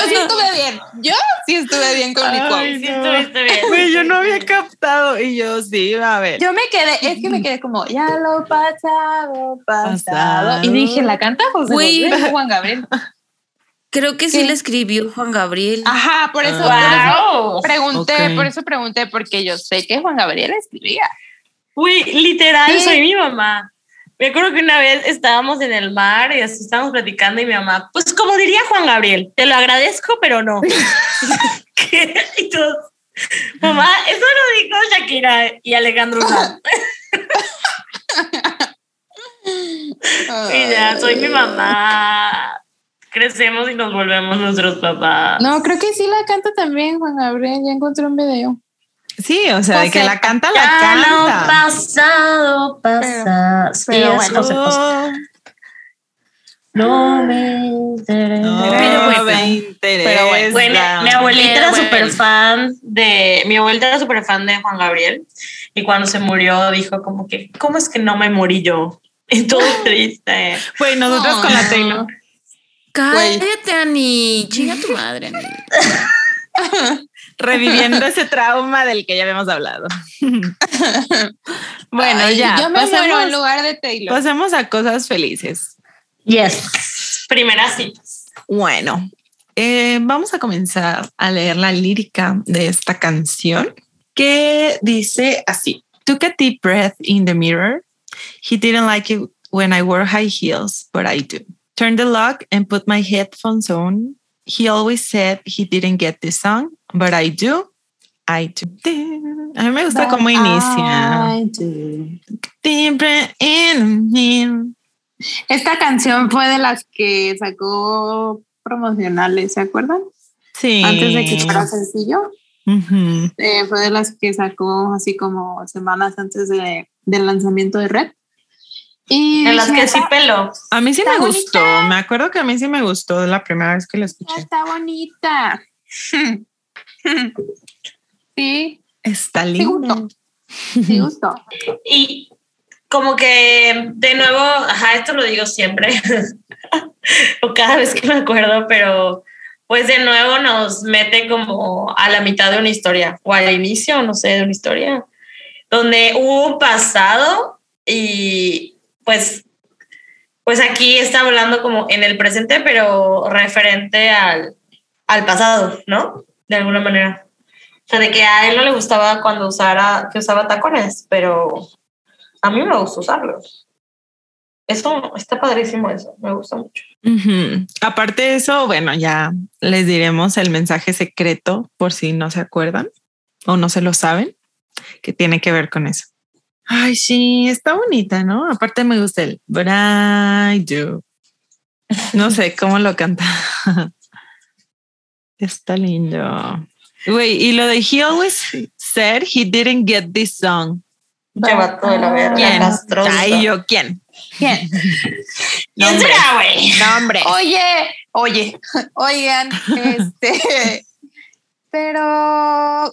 sí estuve bien. Yo sí estuve bien con mi quote. Sí, estuviste bien. Güey, yo no había captado y yo sí, a ver. Yo me quedé, es que me quedé como, ya lo pasado, pasado. Pasado. Y dije, ¿la canta José Güey. José Juan Gabriel? Creo que sí ¿Qué? le escribió Juan Gabriel. Ajá, por eso, Ah. Wow. por eso pregunté, por eso pregunté, porque yo sé que Juan Gabriel escribía. Uy, literal, Sí. soy mi mamá. Me acuerdo que una vez estábamos en el mar y así estábamos platicando y mi mamá, pues como diría Juan Gabriel, te lo agradezco, pero no. ¿Qué? Y todos, mamá, eso lo dijo Shakira y Alejandro. Y ya, soy mi mamá. Crecemos y nos volvemos nuestros papás. No, creo que sí la canta también Juan Gabriel, ya encontré un video. Sí, o sea, de que la canta, la Ya lo canta. pasado, pasado. Sí, pero es bueno. José José. No me interesa. No Pero bueno. me interesa. Pero bueno. Bueno, mi abuelita Pero era bueno. súper fan de, mi abuelita era súper fan de Juan Gabriel y cuando se murió dijo como que, ¿cómo es que no me morí yo? Y todo triste. Güey, nosotros con la Taylor. Cállate, Ani. Chinga tu madre, Ani. reviviendo ese trauma del que ya habíamos hablado. bueno, Ay, ya. Yo me muero pasemos, en lugar de Taylor. pasemos a cosas felices. Yes. Primera cita. Bueno, eh, vamos a comenzar a leer la lírica de esta canción que dice así: Took a deep breath in the mirror. He didn't like it when I wore high heels, but I do. Turned the lock and put my headphones on. He always said he didn't get the song, but I do. I do. A mí me gusta cómo inicia. I do. Esta canción fue de las que sacó promocionales, ¿se acuerdan? Sí. Antes de que fuera sencillo. Eh, fue de las que sacó así como semanas antes de, del lanzamiento de Red. Y En las que sí "Está- pelo. A mí sí me gustó. bonita. Me acuerdo que a mí sí me gustó la primera vez que la escuché. Está bonita. Sí, Está gustó. Sí gustó. Y como que de nuevo, ajá, esto lo digo siempre, o cada vez que me acuerdo, pero pues de nuevo nos mete como a la mitad de una historia, o al inicio, no sé, de una historia, donde hubo un pasado y pues, pues aquí está hablando como en el presente, pero referente al, al pasado, ¿no? De alguna manera. O sea, de que a él no le gustaba cuando usara, que usaba tacones, pero a mí me gusta usarlos. Eso está padrísimo, eso me gusta mucho. Aparte de eso, bueno, ya les diremos el mensaje secreto por si no se acuerdan o no se lo saben, que tiene que ver con eso. Ay, sí, está bonita, ¿no? Aparte me gusta el But I do. No sé cómo lo canta. Está lindo. Güey, y lo de he always said he didn't get this song. Vato de la verga. ¿Quién? Ay, yo, ¿quién? ¿Quién? ¿Quién será, güey? No, hombre. Oye, oye, oigan, este, pero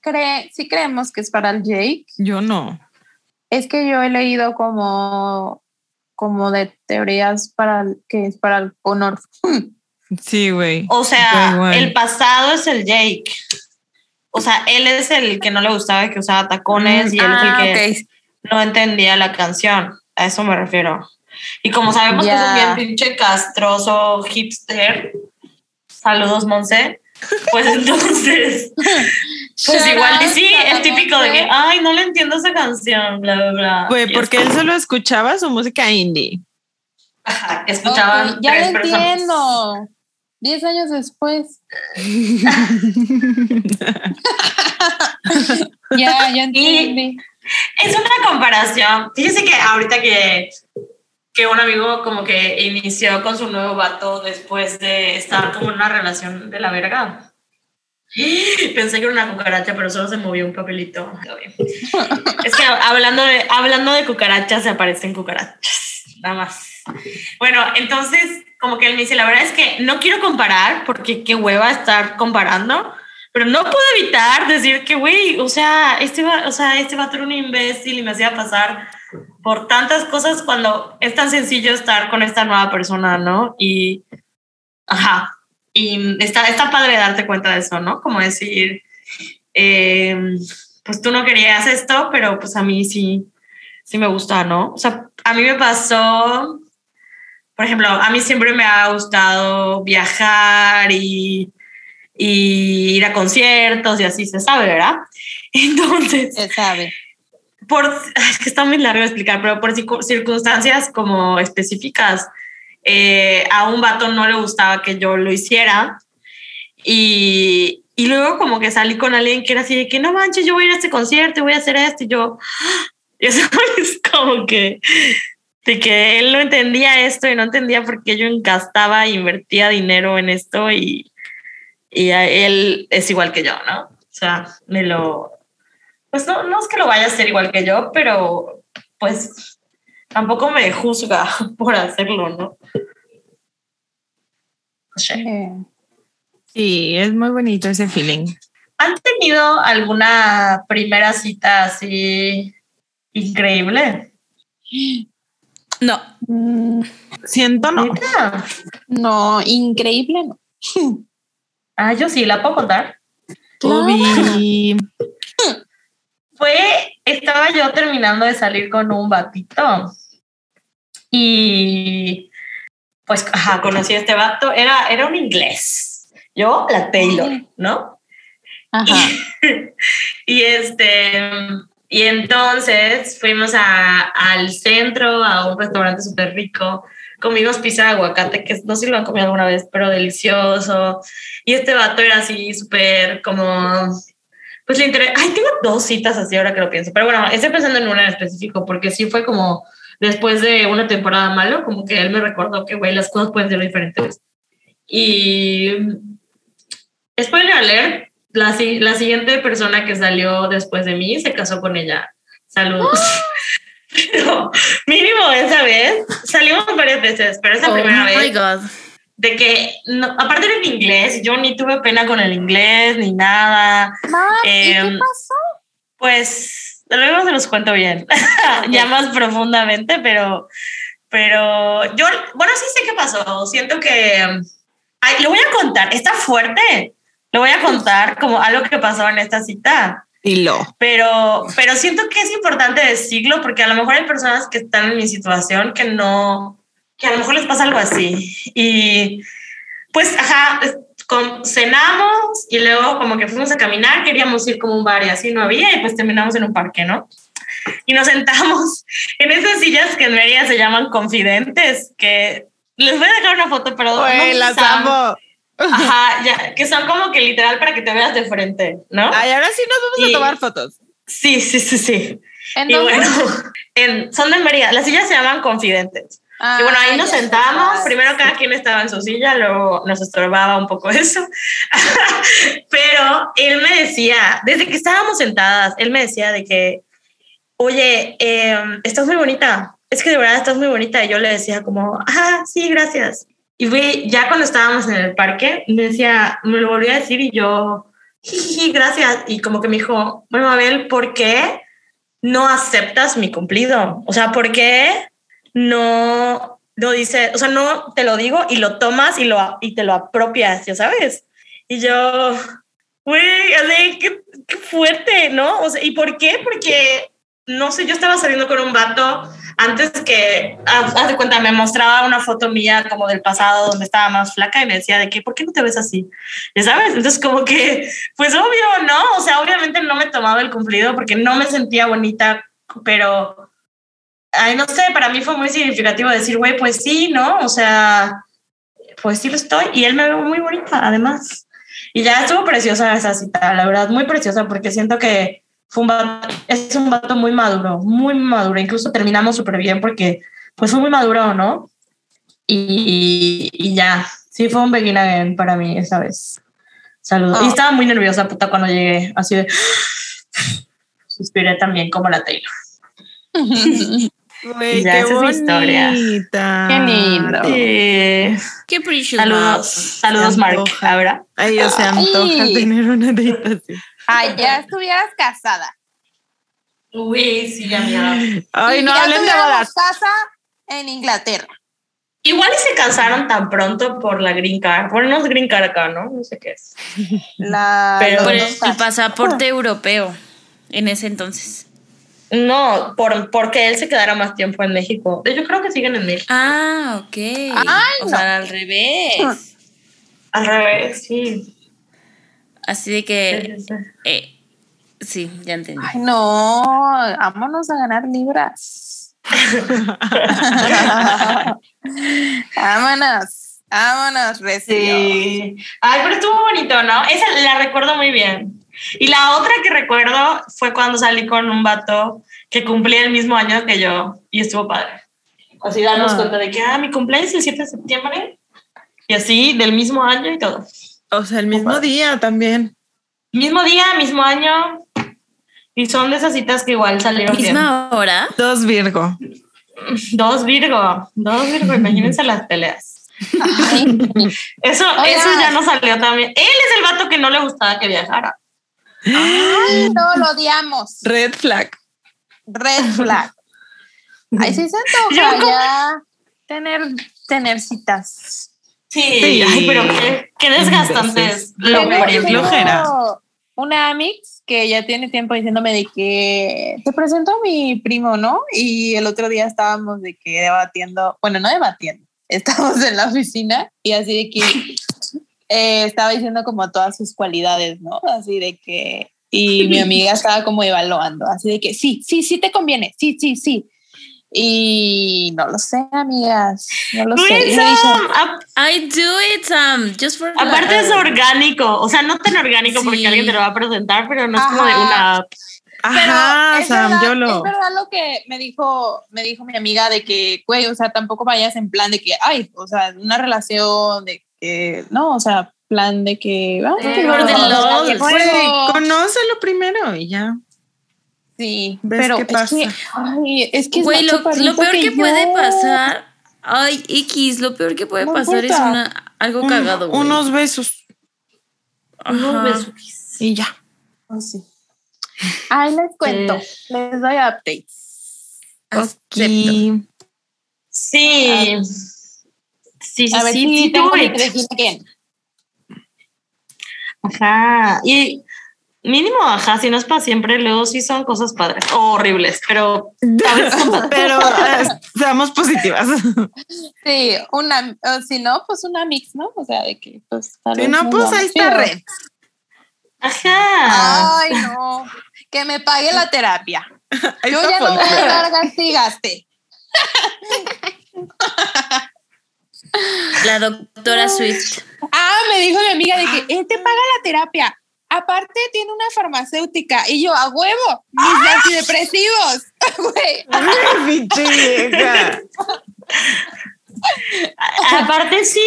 cree, sí creemos que es para el Jake. Yo no. Es que yo he leído como, como de teorías para el- que es para el Connor. Sí, güey. O sea, el pasado es el Jake. O sea, él es el que no le gustaba que usaba tacones y él Ah, es el que ok. no entendía la canción. A eso me refiero. Y como sabemos que es un bien pinche castroso hipster, saludos, Monse. Pues entonces, pues Shout igual y sí, es típico de que, ay, no le entiendo esa canción, bla, bla, bla. Güey, Y porque él solo escuchaba su música indie. ajá, que escuchaban Ok, ya tres lo personas. entiendo. Diez años después. ya, ya entendí. Es una comparación. Fíjese que ahorita que, que un amigo como que inició con su nuevo vato después de estar como en una relación de la verga. Pensé que era una cucaracha, pero solo se movió un papelito. Es que hablando de, hablando de cucarachas, se aparecen cucarachas. Nada más. Bueno, entonces, como que él me dice, la verdad es que no quiero comparar, porque qué hueva estar comparando, pero no puedo evitar decir que, güey, o sea, este va, o sea, este vato era un imbécil y me hacía pasar por tantas cosas cuando es tan sencillo estar con esta nueva persona, ¿no? Y, ajá, y está, está padre darte cuenta de eso, ¿no? Como decir, eh, pues tú no querías esto, pero pues a mí sí, sí me gusta, ¿no? O sea, a mí me pasó, por ejemplo, a mí siempre me ha gustado viajar y, y ir a conciertos y así se sabe, ¿verdad? Entonces, Se sabe. por, es que está muy largo de explicar, pero por circu- circunstancias como específicas, eh, a un vato no le gustaba que yo lo hiciera. Y, y luego como que salí con alguien que era así de que no manches, yo voy a ir a este concierto y voy a hacer esto. Y yo, y eso es como que, de que él no entendía esto y no entendía por qué yo gastaba invertía dinero en esto y, y a él es igual que yo, ¿no? O sea, me lo, pues no, no es que lo vaya a hacer igual que yo, pero pues tampoco me juzga por hacerlo, ¿no? Sí, es muy bonito ese feeling. ¿Han tenido alguna primera cita así increíble? No, mm, Siento no. ¿Neta? no, increíble, no. Ah, yo sí, ¿la puedo contar? Ubi. Fue, estaba yo terminando de salir con un batito y pues, ajá, conocí a este vato, era, era un inglés. Yo, la Taylor, ¿no? Ajá. y este, y entonces fuimos a, al centro, a un restaurante súper rico. Comimos pizza de aguacate, que no sé si lo han comido alguna vez, pero delicioso. Y este vato era así súper como, pues le interesa. Ay, tengo dos citas así ahora que lo pienso. Pero bueno, estoy pensando en una en específico, porque sí fue como después de una temporada malo, como que él me recordó que, güey, las cosas pueden ser diferentes. Y spoiler alert, la, la siguiente persona que salió después de mí se casó con ella. Saludos. Pero mínimo esa vez, salimos varias veces, pero esa oh primera my vez, god. de que, no, aparte era en inglés, yo ni tuve pena con el inglés ni nada. Ma, ¿y qué Em, pasó? Pues luego se los cuento bien, ya más profundamente, pero, pero yo, bueno, sí sé qué pasó. Siento que, ay, lo voy a contar, está fuerte. Lo voy a contar como algo que pasó en esta cita, Y lo. pero, pero siento que es importante decirlo porque a lo mejor hay personas que están en mi situación que no, que a lo mejor les pasa algo así. Y pues, ajá, con, cenamos y luego como que fuimos a caminar, queríamos ir como a un bar y así no había y pues terminamos en un parque, ¿no? Y nos sentamos en esas sillas que en Mérida se llaman confidentes, que les voy a dejar una foto, pero... no Güey, sé las amo. Ajá, ya, que son como que literal para que te veas de frente, ¿no? Ay, ahora sí nos vamos Y- a tomar fotos. Sí, sí, sí, sí. ¿En Y dónde? bueno, en- son de Mérida. Las sillas se llaman confidentes. Y bueno, ahí Ay, nos sentamos. Primero cada quien estaba en su silla, luego nos estorbaba un poco eso. Pero él me decía, desde que estábamos sentadas, él me decía de que, oye, eh, estás muy bonita. Es que de verdad estás muy bonita. Y yo le decía como, ah, sí, gracias. Y fue ya cuando estábamos en el parque, me decía, me lo volvió a decir y yo, "Jiji, gracias. Y como que me dijo, bueno, Abel, ¿por qué no aceptas mi cumplido? O sea, ¿por qué no, no dice, o sea, no te lo digo y lo tomas y, lo, y te lo apropias, ya sabes? Y yo, güey, así, qué, qué fuerte, ¿no? O sea, ¿y por qué? Porque, no sé, yo estaba saliendo con un vato antes que, haz de cuenta, me mostraba una foto mía como del pasado donde estaba más flaca y me decía de que, ¿por qué no te ves así? Ya sabes, entonces como que, pues obvio, ¿no? O sea, obviamente no me tomaba el cumplido porque no me sentía bonita, pero, ay, no sé, para mí fue muy significativo decir, güey, pues sí, ¿no? O sea, pues sí lo estoy y él me ve muy bonita, además. Y ya estuvo preciosa esa cita, la verdad, muy preciosa porque siento que fue un vato, es un vato muy maduro, muy maduro. Incluso terminamos súper bien porque pues fue muy maduro, ¿no? Y, y ya, sí fue un begin again para mí esa vez. Saludos. Y Oh. estaba muy nerviosa, puta, cuando llegué, así de... Suspiré también como la Taylor. Güey, Ya, qué esa es mi historia. bonita. Qué lindo. Sí. Qué precious. Saludos, saludos, Mark. Ahora. Ay, o sea, antoja Ay. tener una date así. Ay, ya estuvieras casada. Uy, sí, amiga. Ay, Y no ya hablen de bodas. casa en Inglaterra. Igual y se cansaron tan pronto por la green card. Bueno, no es green card acá, ¿no? No sé qué es. La, Pero- Por el, pasaporte europeo en ese entonces. No, por, porque él se quedara más tiempo en México. Yo creo que siguen en México. Ah, ok. Ay, o no. sea, al revés. Al revés, sí. Así de que, eh, sí, ya entendí. Ay, no, vámonos a ganar libras. vámonos, vámonos, recio. Sí. Ay, pero estuvo bonito, ¿no? Esa la recuerdo muy bien. Y la otra que recuerdo fue cuando salí con un vato que cumplía el mismo año que yo y estuvo padre. Así darnos Ah. cuenta de que, ah, mi cumpleaños es el 7 de septiembre. Y así, del mismo año y todo. O sea, el mismo día también. Mismo día, mismo año. Y son de esas citas que igual salieron bien. ¿Misma hora? Dos Virgo. Dos Virgo, dos Virgo, imagínense las peleas. Eso, eso ya no salió también. Él es el vato que no le gustaba que viajara. ay, no, lo odiamos. Red flag. Red flag. Ay, sí se antoja ya tener, tener citas. Sí, Sí. ay, pero qué, qué desgastante es lo. Una amix que ya tiene tiempo diciéndome de que te presento a mi primo, ¿no? Y el otro día estábamos de que debatiendo, bueno, no debatiendo, estábamos en la oficina y así de que eh, estaba diciendo como todas sus cualidades, ¿no? Así de que, y mi amiga estaba como evaluando, así de que sí, sí, sí te conviene, sí, sí, sí. Y no lo sé, amigas, no lo sé. Y Güey, le dije, Sam, a- I do it, Sam, just for aparte es orgánico, o sea, no tan orgánico porque Sí. alguien te lo va a presentar, pero no es como de Ajá. una app. Ajá, es Sam, verdad, yo lo. Es verdad lo que me dijo, me dijo mi amiga de que, güey, o sea, tampoco vayas en plan de que, ay, o sea, una relación de que, no, o sea, plan de que, ah, Eh, que por vamos love, darle Güey, fuego. conócelo primero y ya. Sí, ¿Ves pero qué es pasa? que, ay, es que es Güey, más lo, peor que, yo. puede pasar. Ay, X, lo peor que puede No pasar es una, algo Un- cagado, güey. unos besos Ajá. y ya. Ay, sí. Ay, les cuento, Eh. les doy updates. Acepto. Sí. Sí, sí, A ver sí, si sí, tengo que. Ajá. Y mínimo, ajá, si no es para siempre, luego sí son cosas padres o horribles, pero a veces son padres. pero eh, seamos positivas. Sí, una, o si no, pues una mix, ¿no? O sea, de que, pues, tal Si vez no, pues ahí está red. Ajá. Ay, no. Que me pague la terapia. Ahí Yo ya no voy a dar gaste. La doctora Swift. Ah, me dijo mi amiga de que él te paga la terapia. Aparte tiene una farmacéutica y yo a huevo, mis antidepresivos. Güey. Pinche vieja. Aparte, sí,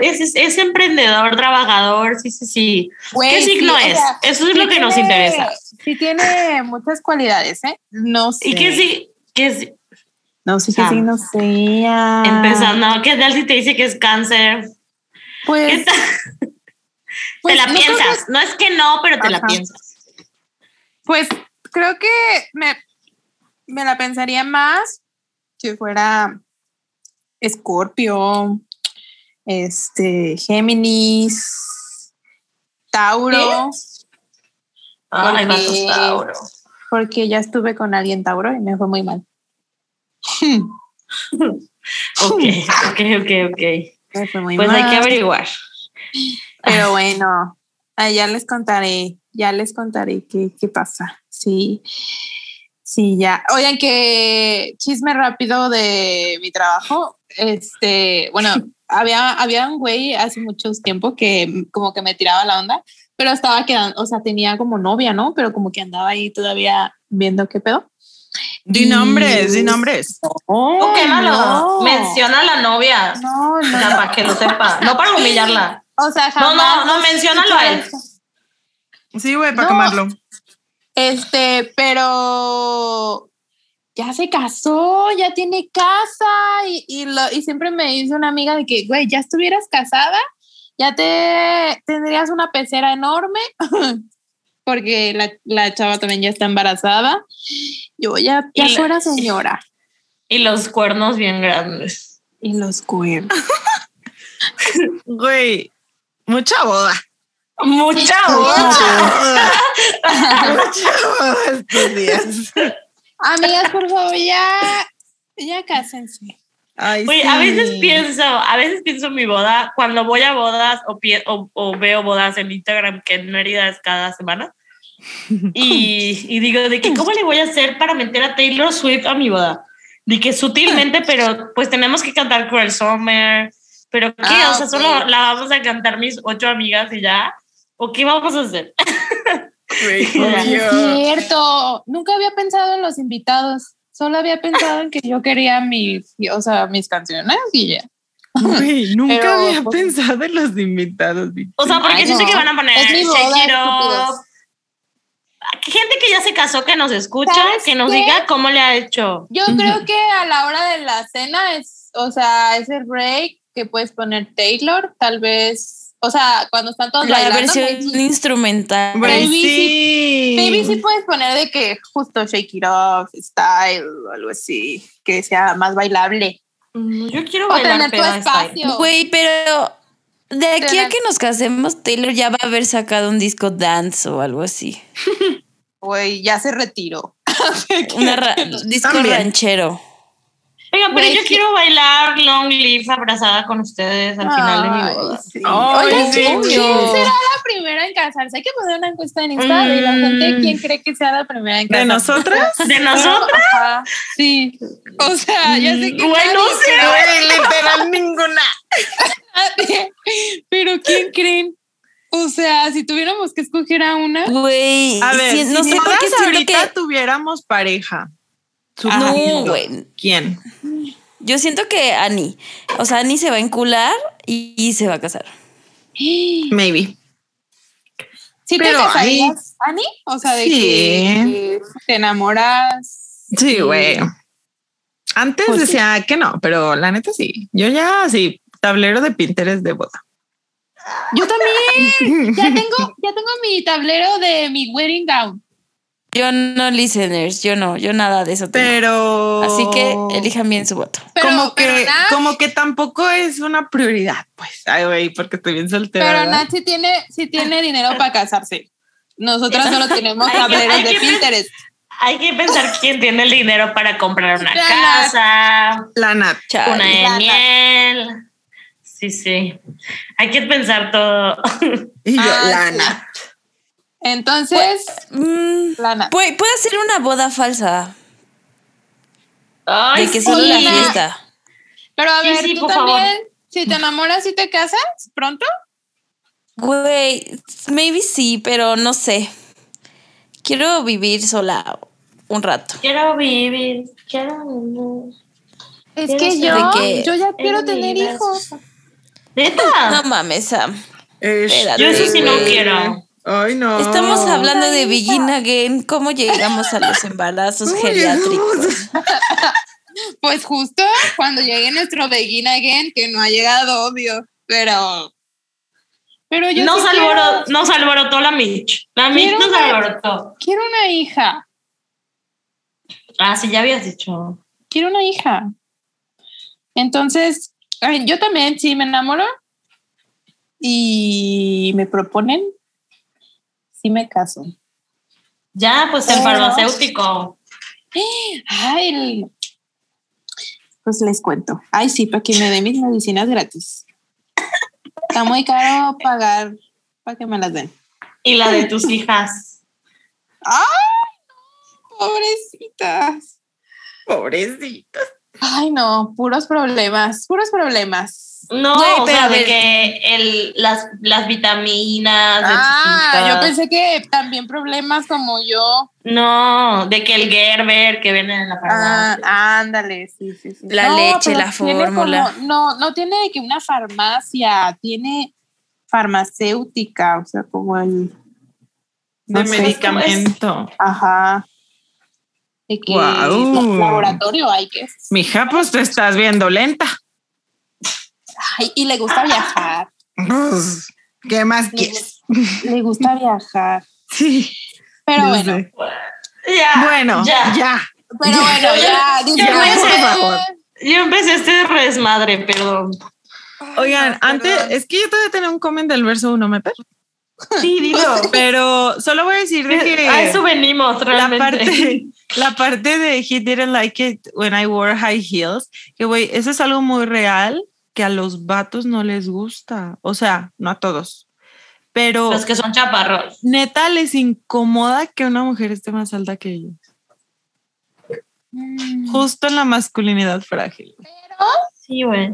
es, es, es emprendedor, trabajador, sí, sí, sí. Güey, ¿Qué sí, signo o es? sea, Eso es sí lo que nos interesa. Sí tiene muchas cualidades, ¿eh? No sé. ¿Y qué sí? ¿Qué sí? No sé qué Sam. signo sea. Empezando, ¿qué tal si te dice que es cáncer? ¿Qué Pues, tal? Pues, te la no creo piensas. No es que no, pero te la piensas. Pues creo que me, me la pensaría más si fuera Escorpio, este, Géminis, Tauro, Ay, Porque- Tauro. porque ya estuve con alguien Tauro y me fue muy mal. Ok, ok, ok, ok. Me fue muy Pues mal. hay que averiguar. Pero bueno, ya les contaré, ya les contaré qué, qué pasa. Sí, sí, ya. Oigan, que chisme rápido de mi trabajo. Este, bueno, había, había un güey hace mucho tiempo que como que me tiraba la onda, pero estaba quedando, o sea, tenía como novia, ¿no? Pero como que andaba ahí todavía viendo qué pedo. Di nombres, di nombres. Oh, qué malo. no. Menciona a la novia. No, no. para que lo sepa. No para humillarla. O sea, No, no, jamás. no, menciónalo a él. Sí, güey, para No. quemarlo. Este, pero ya se casó, ya tiene casa y, y, lo, y siempre me dice una amiga de que, güey, ya estuvieras casada, ya te tendrías una pecera enorme, porque la, la chava también ya está embarazada. Yo ya, ya Y la- fuera señora. Y los cuernos bien grandes. Y los cuernos. Güey, mucha boda. Mucha boda. Mucha boda estos días. Amigas, por favor, ya, ya cásense. Ay, Oye, sí. a veces pienso, a veces pienso en mi boda, cuando voy a bodas o, pie- o, o veo bodas en Instagram, que en Mérida es cada semana, y, y digo, de que, ¿cómo le voy a hacer para meter a Taylor Swift a mi boda? De que sutilmente, pero pues tenemos que cantar Cruel Summer, pero ¿qué? Ah, o sea, ok. solo la vamos a cantar mis ocho amigas y ya, ¿o qué vamos a hacer? Es cierto, nunca había pensado en los invitados, solo había pensado en que yo quería mis, o sea, mis canciones y ya. Güey, nunca Pero, había pues- pensado en los invitados. O sea, porque Ay, siento no. que van a poner. Up. Gente que ya se casó, que nos escucha, ¿Sabes que nos qué? diga cómo le ha hecho. Yo creo que a la hora de la cena es, o sea, es el break que puedes poner Taylor, tal vez, o sea, cuando están todos La bailando. versión instrumental. Maybe sí. Maybe sí puedes poner de que justo Shake It Off, Style o algo así, que sea más bailable. Mm, Yo quiero O bailar tener tu espacio. Güey, pero de aquí a que nos casemos, Taylor ya va a haber sacado un disco dance o algo así. Güey, ya se retiró. Un disco También. ranchero. Oiga, pero yo sí. quiero bailar Long Live abrazada con ustedes al final de mi boda. sí. Oigan, sí, ¿quién, será la primera en casarse? Hay que poner una encuesta en Insta de la Mm. gente quién cree que sea la primera en ¿De casarse. nosotras? ¿De nosotras? Ajá, Sí. O sea, ya sé que Bueno, nadie, sí. Güey, literal ninguna. pero ¿quién creen? O sea, si tuviéramos que escoger a una, Güey, A ver, no si nosotras siento ahorita que. tuviéramos pareja. No, güey. ¿Quién? Yo siento que Annie. O sea, Annie se va a encular y, y se va a casar. Maybe. ¿sí te Pero casarías, Ani? O sea, de Sí. que te enamoras. Sí, güey. Antes Pues sí. decía que no, pero la neta sí. Yo ya sí, tablero de Pinterest de boda. Yo también. Ya tengo, ya tengo mi tablero de mi wedding gown. Yo no, listeners, yo no, yo nada de eso tengo. Pero Así que elijan bien su voto. Pero, como que, pero Nat, como que tampoco es una prioridad, pues. Ay, güey, porque estoy bien soltera. pero. Nat sí tiene, sí tiene dinero para casarse. Nosotras solo tenemos que- tableros de que- Pinterest. Hay que pensar quién tiene el dinero para comprar una Lana. casa, La Nat. Una de Lana. miel. Sí, sí. Hay que pensar todo. Y yo, Ah, la sí. Nat. Entonces, Mm, la Nat. puede, puede ser una boda falsa. Ay, de que sí. solo la fiesta. Pero a Sí, ver, sí, tú favor. también, si te enamoras y te casas pronto. Güey, maybe sí, pero no sé. Quiero vivir sola un rato. Quiero vivir, quiero vivir. Es ¿Quieres que yo, que- yo ya quiero tener hijos. Neta. No mames, Sam. Espérate, Yo eso sí no güey. quiero. Ay, no. Estamos hablando de. Begin Again. ¿Cómo llegamos a los embarazos ¿Cómo geriátricos? Pues justo cuando llegue nuestro Begin Again, que no ha llegado, obvio, pero. Pero yo Nos, sí alboro- nos alborotó la Mitch. La Mitch Quiero nos una- alborotó. quiero, quiero una hija. Ah, sí, ya habías dicho. Quiero una hija. Entonces, yo también sí me enamoro y me proponen, sí me caso. Ya, pues el Oh. farmacéutico. Ay, el- pues les cuento. Ay, sí, para que me den mis medicinas gratis. Está muy caro pagar para que me las den. Y la de tus hijas. ¡Ay, no! Pobrecitas. Pobrecita. Ay, no, puros problemas, puros problemas. No, Güey, o pero sea, de que el, las, las vitaminas. de Ah, yo pensé que también problemas como yo. No, de que el Gerber que viene en la Ah, farmacia. ándale, sí, sí, sí. La leche, pero la fórmula. como- no, no tiene de que una farmacia, tiene farmacéutica, o sea, como el. De no sé, medicamento. Ajá. De que laboratorio hay que. Mija, pues te estás viendo lenta. Ay, y le gusta viajar. Pues, ¿Qué más quieres? le gusta viajar. Sí. Pero yo bueno, sé. Ya, Bueno, ya. ya. pero bueno, ya, disculpen. por favor. Yo empecé este desmadre, perdón. Oigan, Ay, antes, perdón. es que yo todavía tenía un comment del verso 1, ¿me Sí, dilo. Pero solo voy a decir de que A eso venimos, la realmente. parte, la parte de he didn't like it when I wore high heels, que güey, eso es algo muy real que a los vatos no les gusta. O sea, no a todos. Pero Los que son chaparros. neta les incomoda que una mujer esté más alta que ellos. Mm. Justo en la masculinidad frágil. Sí, güey.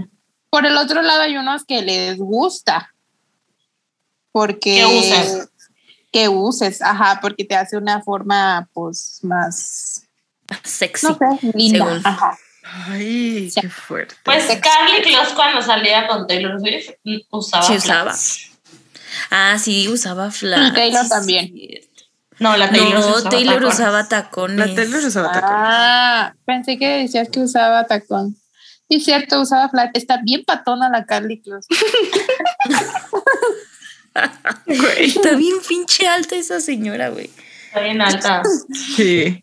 Por el otro lado hay unos que les gusta. Porque Que uses. que uses, ajá, porque te hace una forma pues más Sexy. no sé, linda. según. Ajá. Ay, Sí. qué fuerte. Pues Carly Close cuando salía con Taylor Swift usaba. Sí, usaba. flats. Ah, sí, usaba flash. Y Taylor también. No, la Taylor No, usaba Taylor tacones. usaba tacones. La Taylor usaba tacón. Ah, pensé que decías que usaba tacón. Sí, cierto, usaba flat. Está bien patona la Carly Close. Güey. Está bien pinche alta esa señora, güey. Está bien alta. Sí.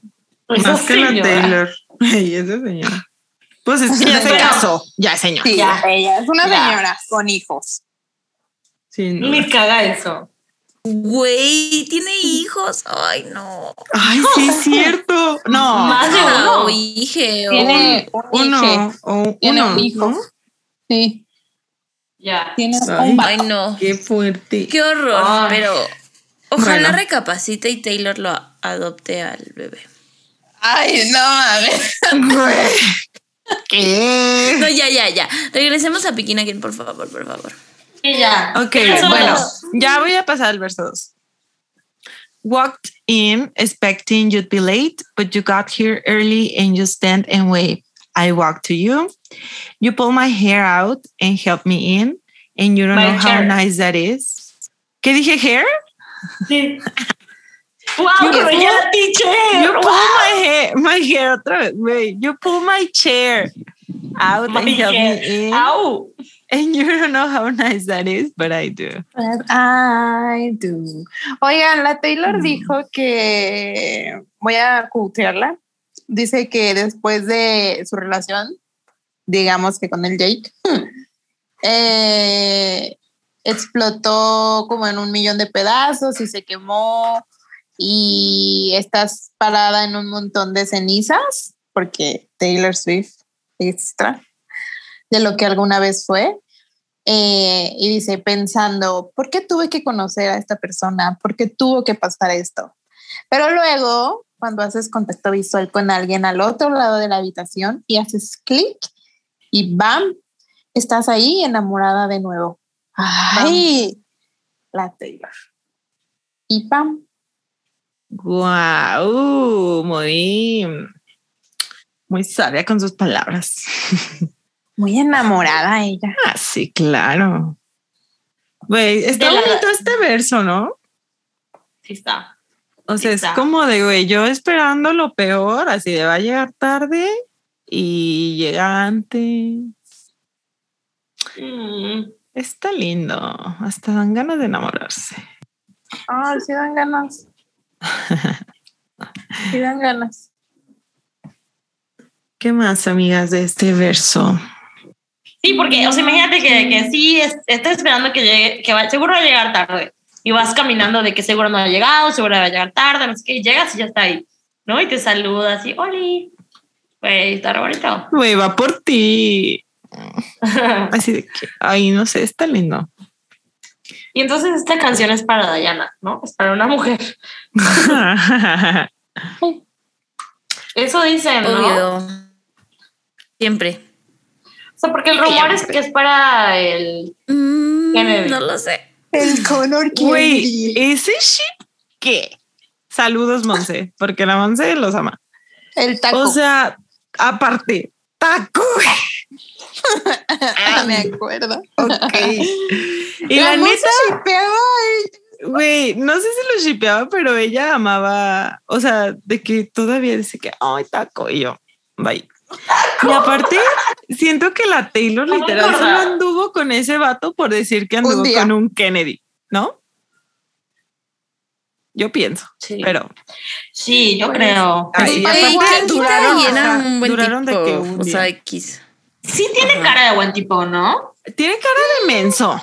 Esa Más que la. Taylor. Ay, esa señora. Pues es que ya se Pero- casó. Ya, señor. Sí, Ya. ella es una Ya. señora con hijos. Sí, no. Me caga eso. Güey, tiene hijos. Ay, no. Ay, sí, es cierto. No. Más de uno. No, hije. Tiene un Uno. o Tiene uno, un hijo. ¿no? Sí, Ya. tiene Ay. un Ay, no. Qué fuerte. Qué horror. Ay. Pero ojalá Bueno. recapacite y Taylor lo adopte al bebé. Ay, no, a ver. Güey. ¿Qué? No, ya, ya, ya. Regresemos a Piquín Again, por favor, por favor. Y ya. Ok, bueno, ya voy a pasar al verso 2. Walked in expecting you'd be late, but you got here early and you stand and wave. I walk to you. You pull my hair out and help me in, and you don't My know how nice that is. ¿Qué dije hair? Sí. Wow, You pero pull- ya teacher. You pull my hair, my hair otra vez. Wait, you pull my chair out My and help hair. me in, Au. and you don't know how nice that is, but I do. I do. Oigan, la Taylor Mm. dijo que voy a cutearla. Dice que después de su relación, digamos que con el Jake, eh, explotó como en un millón de pedazos y se quemó y estás parada en un montón de cenizas porque Taylor Swift extra de lo que alguna vez fue. Eh, y dice, pensando, ¿por qué tuve que conocer a esta persona? ¿Por qué tuvo que pasar esto? Pero luego, cuando haces contacto visual con alguien al otro lado de la habitación y haces clic y ¡bam! Estás ahí enamorada de nuevo. ¡Ay! La Taylor. Y ¡pam! Wow, muy, muy sabia con sus palabras. Muy enamorada ella. Ah, sí, claro. Güey, está De la- bonito este verso, ¿no? Sí está. O sea, es Está. como de, güey, yo esperando lo peor, así de va a llegar tarde y llega antes. Mm. Está lindo, hasta dan ganas de enamorarse. Ah, sí dan ganas. Sí dan ganas. ¿Qué más, amigas, de este verso? Sí, porque, o sea, imagínate que, que sí, es- estás esperando que llegue, que va, seguro va a llegar tarde. Y vas caminando de que seguro no ha llegado, seguro va a llegar tarde, no sé qué, y llegas y ya está ahí, ¿no? Y te saludas y, ¡Oli! Güey, está re bonito. Güey, va por ti. Así de que, ay, no sé, está lindo. Y entonces esta canción es para Diana, ¿no? Es para una mujer. Eso dicen, ¿no? Obvio. Siempre. O sea, porque el rumor es que es para el... Mm, Kennedy. no lo sé. El color Güey, ese shit, ¿qué? Saludos, Monse, porque la Monse los ama. El taco. O sea, aparte, taco. Ah, me acuerdo. Ok. Y la, neta, güey, no sé si lo shipeaba, pero ella amaba, o sea, de que todavía dice que, ay, taco, y yo, bye. Y aparte, siento que la Taylor literal solo anduvo con ese vato por decir que anduvo con un Kennedy, ¿no? Yo pienso, Sí, pero sí yo creo. Ay, y Pues, aparte duraron, y era ajá, un buen duraron de que un o día. sea, X. Sí tiene cara de buen tipo, ¿no? tiene cara de menso,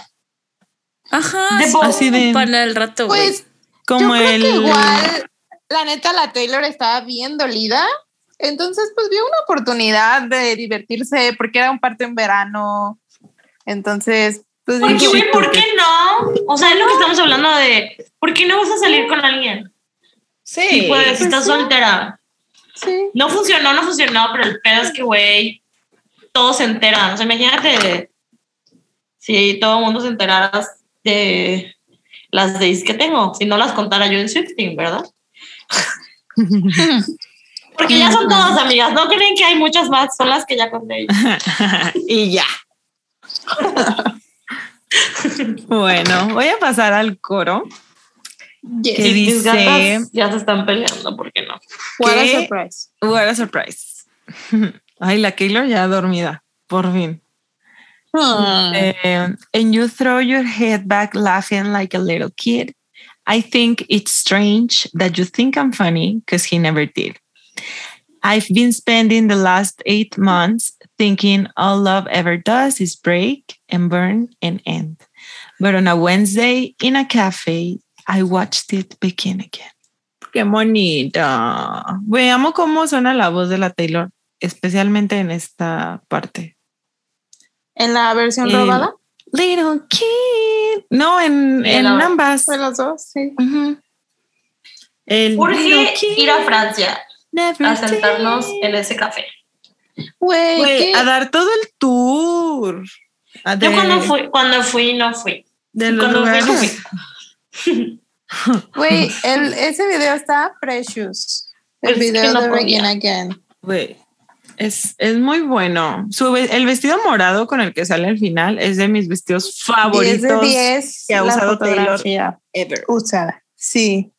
Ajá, De sí, bo- así de para el rato, güey. Pues como yo creo el que igual, la neta, la Taylor estaba bien dolida. Entonces, pues vio una oportunidad de divertirse porque era un parto en verano. Entonces, pues Porque, ¿por qué no? O sea, es lo que estamos hablando de, ¿por qué no vas a salir con alguien? sí, Si puedes, pues estás sí. soltera. sí. No funcionó, no funcionó, pero el pedo es que, güey, todos se enteran. O sea, imagínate si todo el mundo se enterara de las days que tengo, si no las contara yo en Swifting, ¿verdad? Porque ya son todas amigas, no creen que hay muchas más, son las que ya conté. y ya. bueno, voy a pasar al coro. Yes. ¿Qué Y mis dice? gatas ya se están peleando, ¿por qué no? What a ¿Qué? surprise. What a surprise. Ay, la Keylor ya dormida, por fin. Hmm. Eh, and you throw your head back laughing like a little kid. I think it's strange that you think I'm funny because he never did. I've been spending the last eight months thinking all love ever does is break and burn and end. But on a Wednesday in a cafe, I watched it begin again. Qué bonita. Veamos cómo suena la voz de la Taylor, especialmente en esta parte. En la versión Eh, robada, Little Kid. No, en, en la- ambas. de los dos, sí. Ujú. El ¿Por Little qué Kid ir a Francia never a sentarnos did. en ese café? Güey, Güey, ¿qué? a dar todo el tour. A Yo cuando fui, cuando fui, no fui. de los Cuando fui, no lugares. fui. Güey, el- ese video está precious. El Pues es que video no de podía. Begin Again. Güey, es, es muy bueno. Su el vestido morado con el que sale al final es de mis vestidos 10 favoritos. de 10 que ha usado Taylor ever. usada. Sí.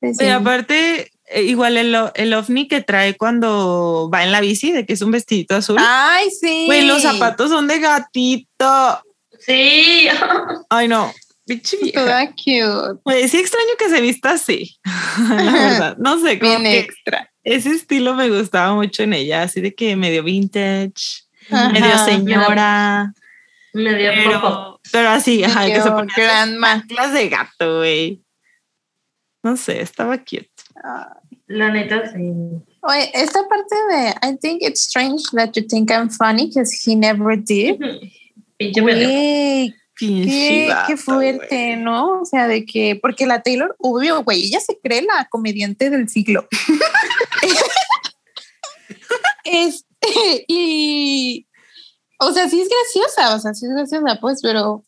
Sí. Y aparte, eh, igual el, el ovni que trae cuando va en la bici, de que es un vestidito azul. Ay, sí. Güey, los zapatos son de gatito. Sí. Ay, no. Toda cute. Güey, sí extraño que se vista así. La verdad. No sé, como Bien que extra. Ese estilo me gustaba mucho en ella, así de que medio vintage, Ajá. medio señora. Me dio poco. Pero, pero así, ajá, que se Yo, ponía grandma. las de gato, güey. No sé, estaba cute. La neta, sí. Oye, esta parte de I think it's strange that you think I'm funny because he never did. Pinche. Güey, qué, vato, qué fuerte. ¿no? O sea, de que, porque la Taylor, obvio, güey, ella se cree la comediante del siglo. este, y, o sea, sí es graciosa, o sea, sí es graciosa, pues, pero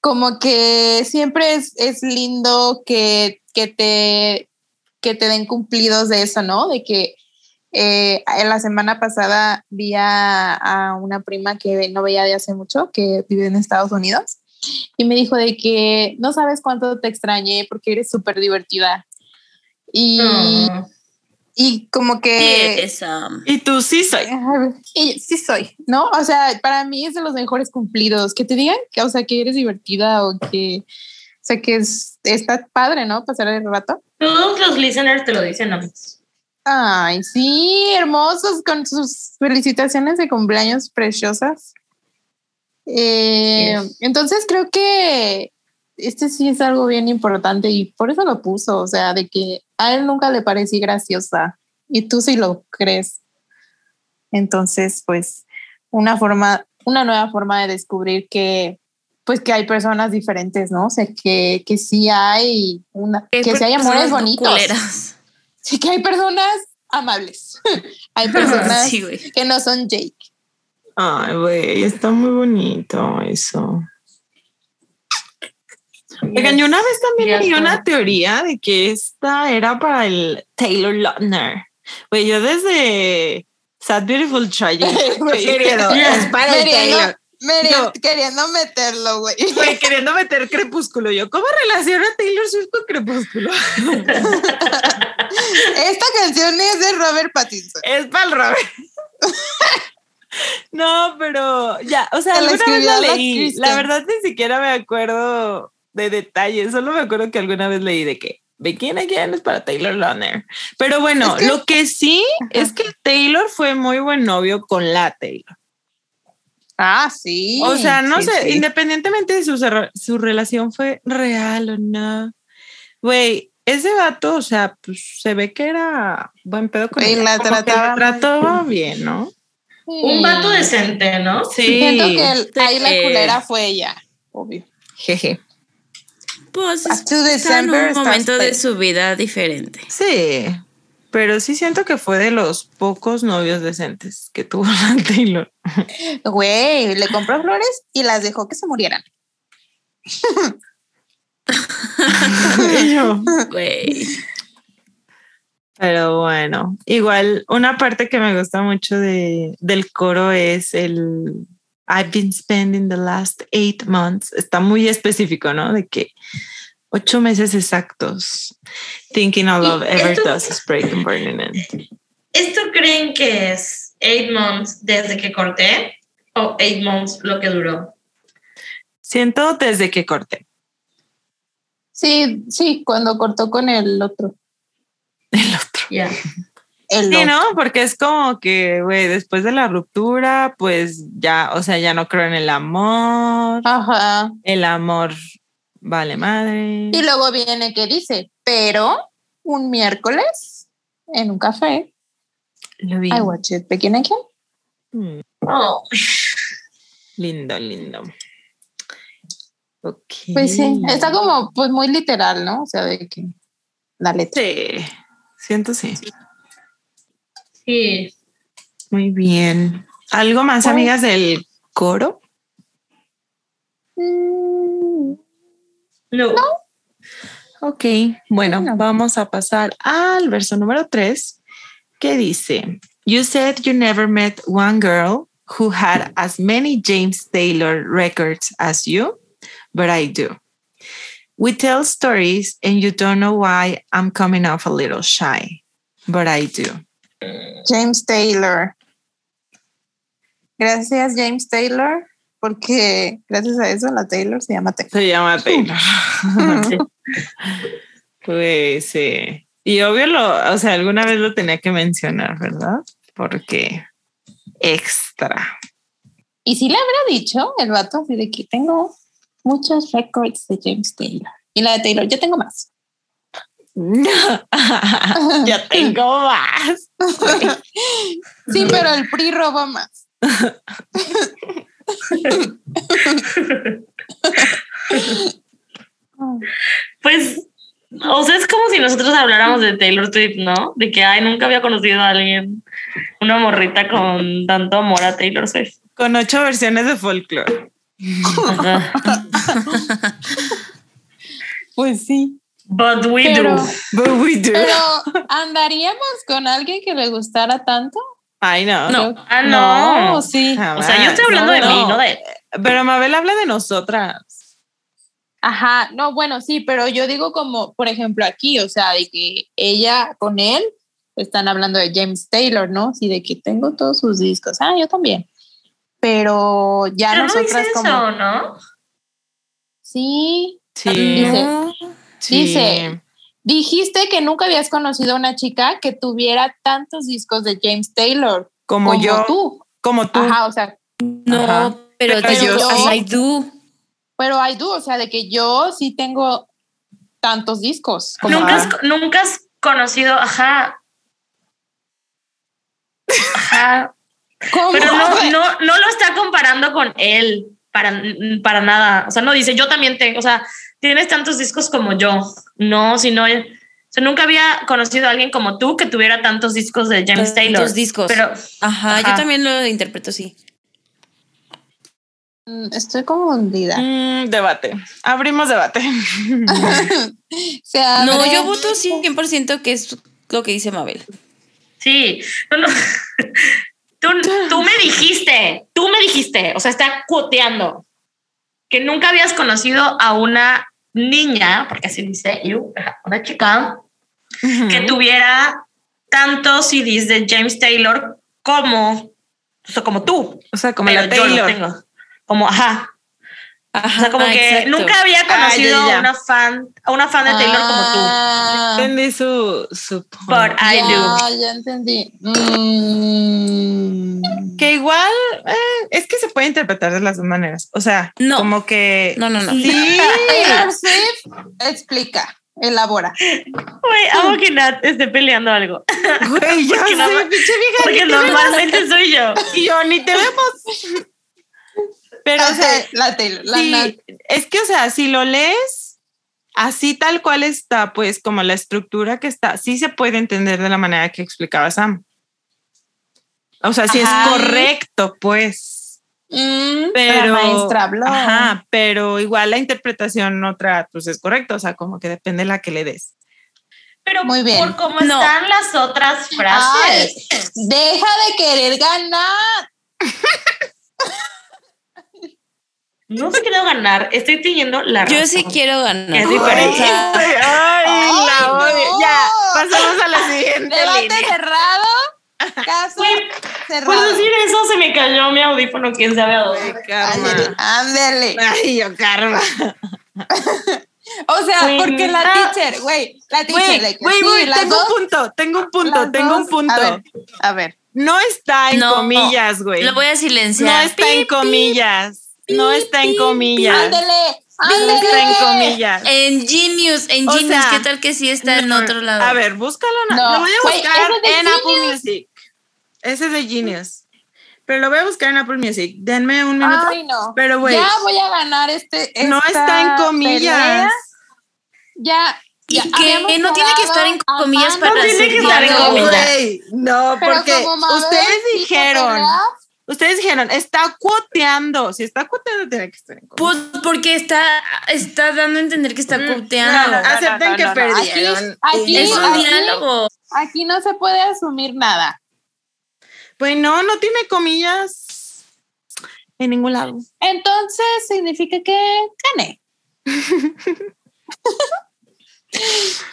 como que siempre es, es lindo que, que te que te den cumplidos de eso, ¿no? De que eh, la semana pasada vi a, una prima que no veía de hace mucho, que vive en Estados Unidos, y me dijo de que no sabes cuánto te extrañé porque eres súper divertida. Y. y como que... Y tú sí soy. Y sí soy, ¿no? O sea, para mí es de los mejores cumplidos. Que te digan que, o sea, que eres divertida o que, o sea, que es, está padre, ¿no? Pasar el rato. Todos los listeners te lo dicen, amigos. Ay, sí, hermosos con sus felicitaciones de cumpleaños preciosas. Eh, Yes. Entonces creo que este sí es algo bien importante y por eso lo puso, o sea, de que a él nunca le parecí graciosa y tú sí lo crees. Entonces, pues, una forma, una nueva forma de descubrir que, pues, que hay personas diferentes, ¿no? O sea, que, que sí hay una, que sí hay amores bonitos. culeras. Sí que hay personas amables. hay personas Sí, que no son Jake. Ay, güey, está muy bonito eso. Oigan, yo una vez también leí una teoría de que esta era para el Taylor Lautner. Güey, yo desde Sad Beautiful Tragic Güey, queriendo, es para el Taylor. Miriam, No. queriendo meterlo, güey. Güey, queriendo meter Crepúsculo. Yo, ¿cómo relaciona Taylor Swift con Crepúsculo? Esta canción es de Robert Pattinson. Es para el Robert. No, pero ya, o sea, Se alguna vez la leí. Kristen. La verdad ni siquiera me acuerdo de detalles, solo me acuerdo que alguna vez leí de que Begin Again es para Taylor Lautner. Pero bueno, Es que- lo que sí es que Taylor fue muy buen novio con la Taylor. Ah, sí. O sea, no Sí, sé, sí. independientemente de su, su relación fue real o no. Güey, ese vato, o sea, pues se ve que era buen pedo con Y ella, la trataba trataba bien, ¿no? Un vato decente, ¿no? Sí. Siento que el- ahí la Eh. culera fue ella, obvio. Jeje. Pues está en un momento de su vida diferente. Sí, pero sí siento que fue de los pocos novios decentes que tuvo la Taylor. Güey, le compró flores y las dejó que se murieran. Güey. pero bueno, igual una parte que me gusta mucho de, del coro es el I've been spending the last eight months. Está muy específico, ¿no? De que ocho meses exactos. Thinking all love Y ever esto- does is break and burning it. ¿Esto creen que es eight months desde que corté o eight months lo que duró? Siento desde que corté Sí, sí, cuando cortó con el otro. el otro. Ya. El Sí. ¿no? Porque es como que, güey, después de la ruptura, pues ya, o sea, ya no creo en el amor. Ajá. El amor vale madre. Y luego viene que dice, pero un miércoles en un café, Lo vi. I watch it begin again. Mm, Oh, lindo, lindo. Ok. Pues sí, está como pues muy literal, ¿no? O sea, de que la letra. Sí, siento sí. sí. Muy bien. ¿Algo más, amigas, del coro? Mm, No. Ok, bueno, Bueno. vamos a pasar al verso número 3 que dice, You said you never met one girl who had as many James Taylor records as you, but I do. We tell stories and you don't know why I'm coming off a little shy, but I do. James Taylor. Gracias, James Taylor, porque gracias a eso la Taylor se llama Taylor. Se llama Taylor. pues sí. Y obvio lo, o sea, alguna vez lo tenía que mencionar, ¿verdad? Porque extra. Y si le habrá dicho el vato así de que tengo muchos records de James Taylor. Y la de Taylor, yo tengo más. ya tengo más. Sí, pero el PRI roba más. Pues, o sea, es como si nosotros habláramos de Taylor Swift, ¿no? De que, ay, nunca había conocido a alguien, una morrita con tanto amor a Taylor Swift. Con ocho versiones de folklore. Pues sí. But we Pero- do. But we do. Pero ¿andaríamos con alguien que le gustara tanto? Ay, no. No. Ah, no. No, sí. O sea, yo estoy hablando de No, mí, no. de. Pero Mabel habla de nosotras. Ajá, no, bueno, sí, pero yo digo como, por ejemplo, aquí, o sea, de que ella con él están hablando de James Taylor, ¿no? Sí, de que tengo todos sus discos. Ah, yo también. Pero ya Pero no nosotras dice como, eso, ¿no? sí, Sí. Dice-. Sí. dice- dijiste que nunca habías conocido a una chica que tuviera tantos discos de James Taylor como, como, yo, tú. como tú. Ajá, o sea, No, Ajá. pero, Pero digo, yo- I do. pero hay tú, o sea, de que yo sí tengo tantos discos. Como Nunca has, nunca has conocido, ajá. Ajá. ¿Cómo? Pero no, no, no lo está comparando con él para, para nada. O sea, no dice, yo también tengo, o sea, tienes tantos discos como yo. No, sino, o sea, nunca había conocido a alguien como tú que tuviera tantos discos de James Tantos Taylor. discos. Pero Ajá, Ajá. yo también lo interpreto así. Mm, Estoy confundida. Mm, debate. Abrimos debate. No, yo voto 100% que es lo que dice Mabel. sí, no, no. Tú, tú me dijiste, tú me dijiste, o sea, está cuoteando que nunca habías conocido a una niña, porque así dice, you, una chica, que tuviera tantos CDs de James Taylor como, o sea, como tú. O sea, como pero la yo Taylor. tengo. Como, ajá. Ajá, O sea, como que exacto. nunca había conocido Ah, ya, ya. a una fan, a una fan de Taylor como tú. Ah, Entendí su, su. But I ya, do. ya entendí. Mm. Que igual eh, es que se puede interpretar de las dos maneras. O sea, No. como que. No, no, no. Sí. Taylor Swift explica, elabora. Güey, amo que Nat esté peleando algo. Güey, ya Porque sé, pinche vieja, Porque normalmente soy yo. Y yo ni te vemos. Pero, o sea, la Taylor, la sí, Nat. es que, o sea, si lo lees así tal cual está, pues como la estructura que está, sí se puede entender de la manera que explicaba Sam. O sea, si Ajá. es correcto, pues. Mm, Pero, la maestra habló. Ajá, pero igual la interpretación otra, pues es correcta, o sea, como que depende de la que le des. Pero Muy bien. por cómo No. están las otras Ay, frases. deja de querer ganar. No se quiero ganar, estoy teniendo la Yo razón. sí quiero ganar. Es diferente. Ay, Ay, la odio. no. Ya, pasamos a la siguiente Debate línea. cerrado. Caso cerrado. Por decir eso se me cayó mi audífono, quién sabe a dónde. Karma. Ándele, ándele. Ay, yo, karma. O sea, porque la teacher, güey, la teacher, Güey, güey, sí, tengo dos- un punto, tengo un punto, tengo un punto. A ver, a ver. No está en No. comillas, güey. lo voy a No silenciar. está en comillas. No está en comillas. Ándele, No está en comillas. En Genius, en O Genius, sea, ¿qué tal que sí está en otro lado? A ver, búscalo. No, No, lo voy a buscar en Apple. Music. Ese es de Genius. Pero lo voy a buscar en Apple Music. Denme un minuto. Ay, no. Pero, güey, Ya voy a ganar este. no está en comillas. pelea. Ya. Y ya que no tiene que estar en comillas para No tiene ser que estar en comillas. No, porque ustedes dijeron, ustedes dijeron, está cuoteando. Si está cuoteando, tiene que estar en comillas. Pues porque está, está dando a entender que está Mm, cuteando. no, no, Acepten no, que no, no. perdieron. Aquí- aquí- es un aquí- diálogo. Aquí no se puede asumir nada. Pues no, no tiene comillas en ningún lado. Entonces significa que gané.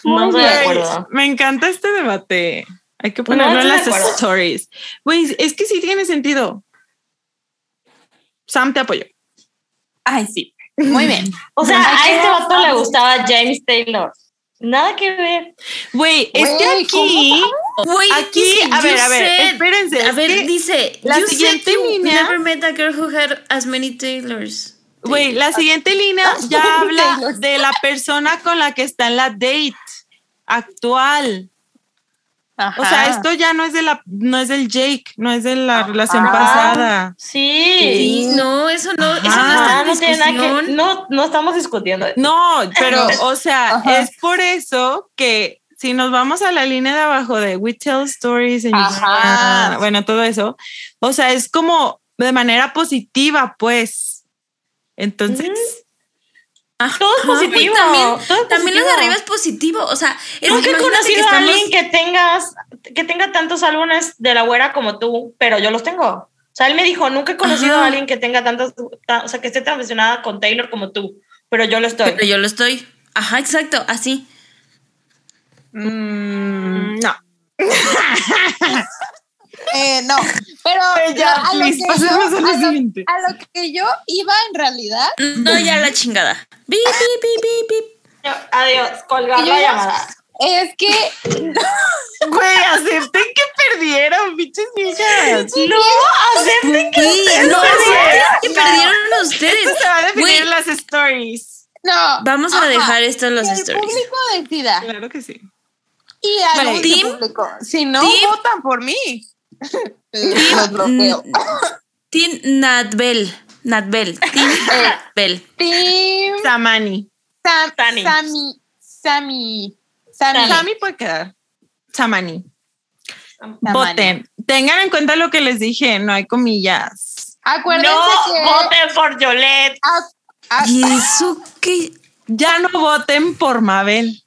No acuerdo. Me encanta este debate. Hay que No, ponerlo en las acuerdo. stories. Güey, es que sí tiene sentido. Sam te apoyó. Ay, sí. Muy bien. O sea, a este vato le gustaba James Taylor. Nada que ver. Güey, es que aquí, Güey, aquí, dice, a ver, you a ver, said- espérense. A ver, dice, la you siguiente línea- never met a girl who had as many Taylors. Güey, la siguiente línea ya habla de la persona con la que está en la date actual. O sea, esto ya no es de la, no es del Jake, no es de la relación pasada. Sí. No, eso no, eso no está en no que. No, no estamos discutiendo. No, pero, o sea, Ajá. es por eso que si nos vamos a la línea de abajo de We Tell Stories, and you- Ajá. ah, bueno, todo eso, o sea, es como de manera positiva, pues. Entonces, Ajá, Todo es positivo, También, todo también lo de positivo. arriba es positivo. O sea, es- Nunca he conocido que a estamos- alguien que tengas, que tenga tantos álbumes de la güera como tú, pero yo los tengo. O sea, él me dijo, nunca he conocido Ajá. a alguien que tenga tantos, ta- o sea, que esté tan aficionada con Taylor como tú, pero yo lo estoy. Pero yo lo estoy. Ajá, exacto, así. Mm, no. Eh, no, pero Ya, a, lo please, que pasemos a yo, lo a, lo, siguiente. a lo que yo iba en realidad, No, ya la chingada. Bip, bip, bip, bip, bip. Adiós, colgar la llamada. es que Güey, acepten que perdieron, bichos viejas. No, acepten que ustedes no, perdieron. que perdieron ustedes. Esto se va a definir en las stories. no. Vamos a Ajá, dejar esto en los que el stories. público decida Claro que sí. y Vale, anuncie team- público. Si no team- votan por mí, los bloqueo. Team Natbel. Natbel. Team Natbel. Team Samani. Sam. Sami, Sami, Sami. Sami puede quedar. Samani. Samani. Voten. Tengan en cuenta lo que les dije, no hay comillas. Acuérdense No que voten por Yolette. a- a- ¿Y eso qué? Ya no voten por Mabel.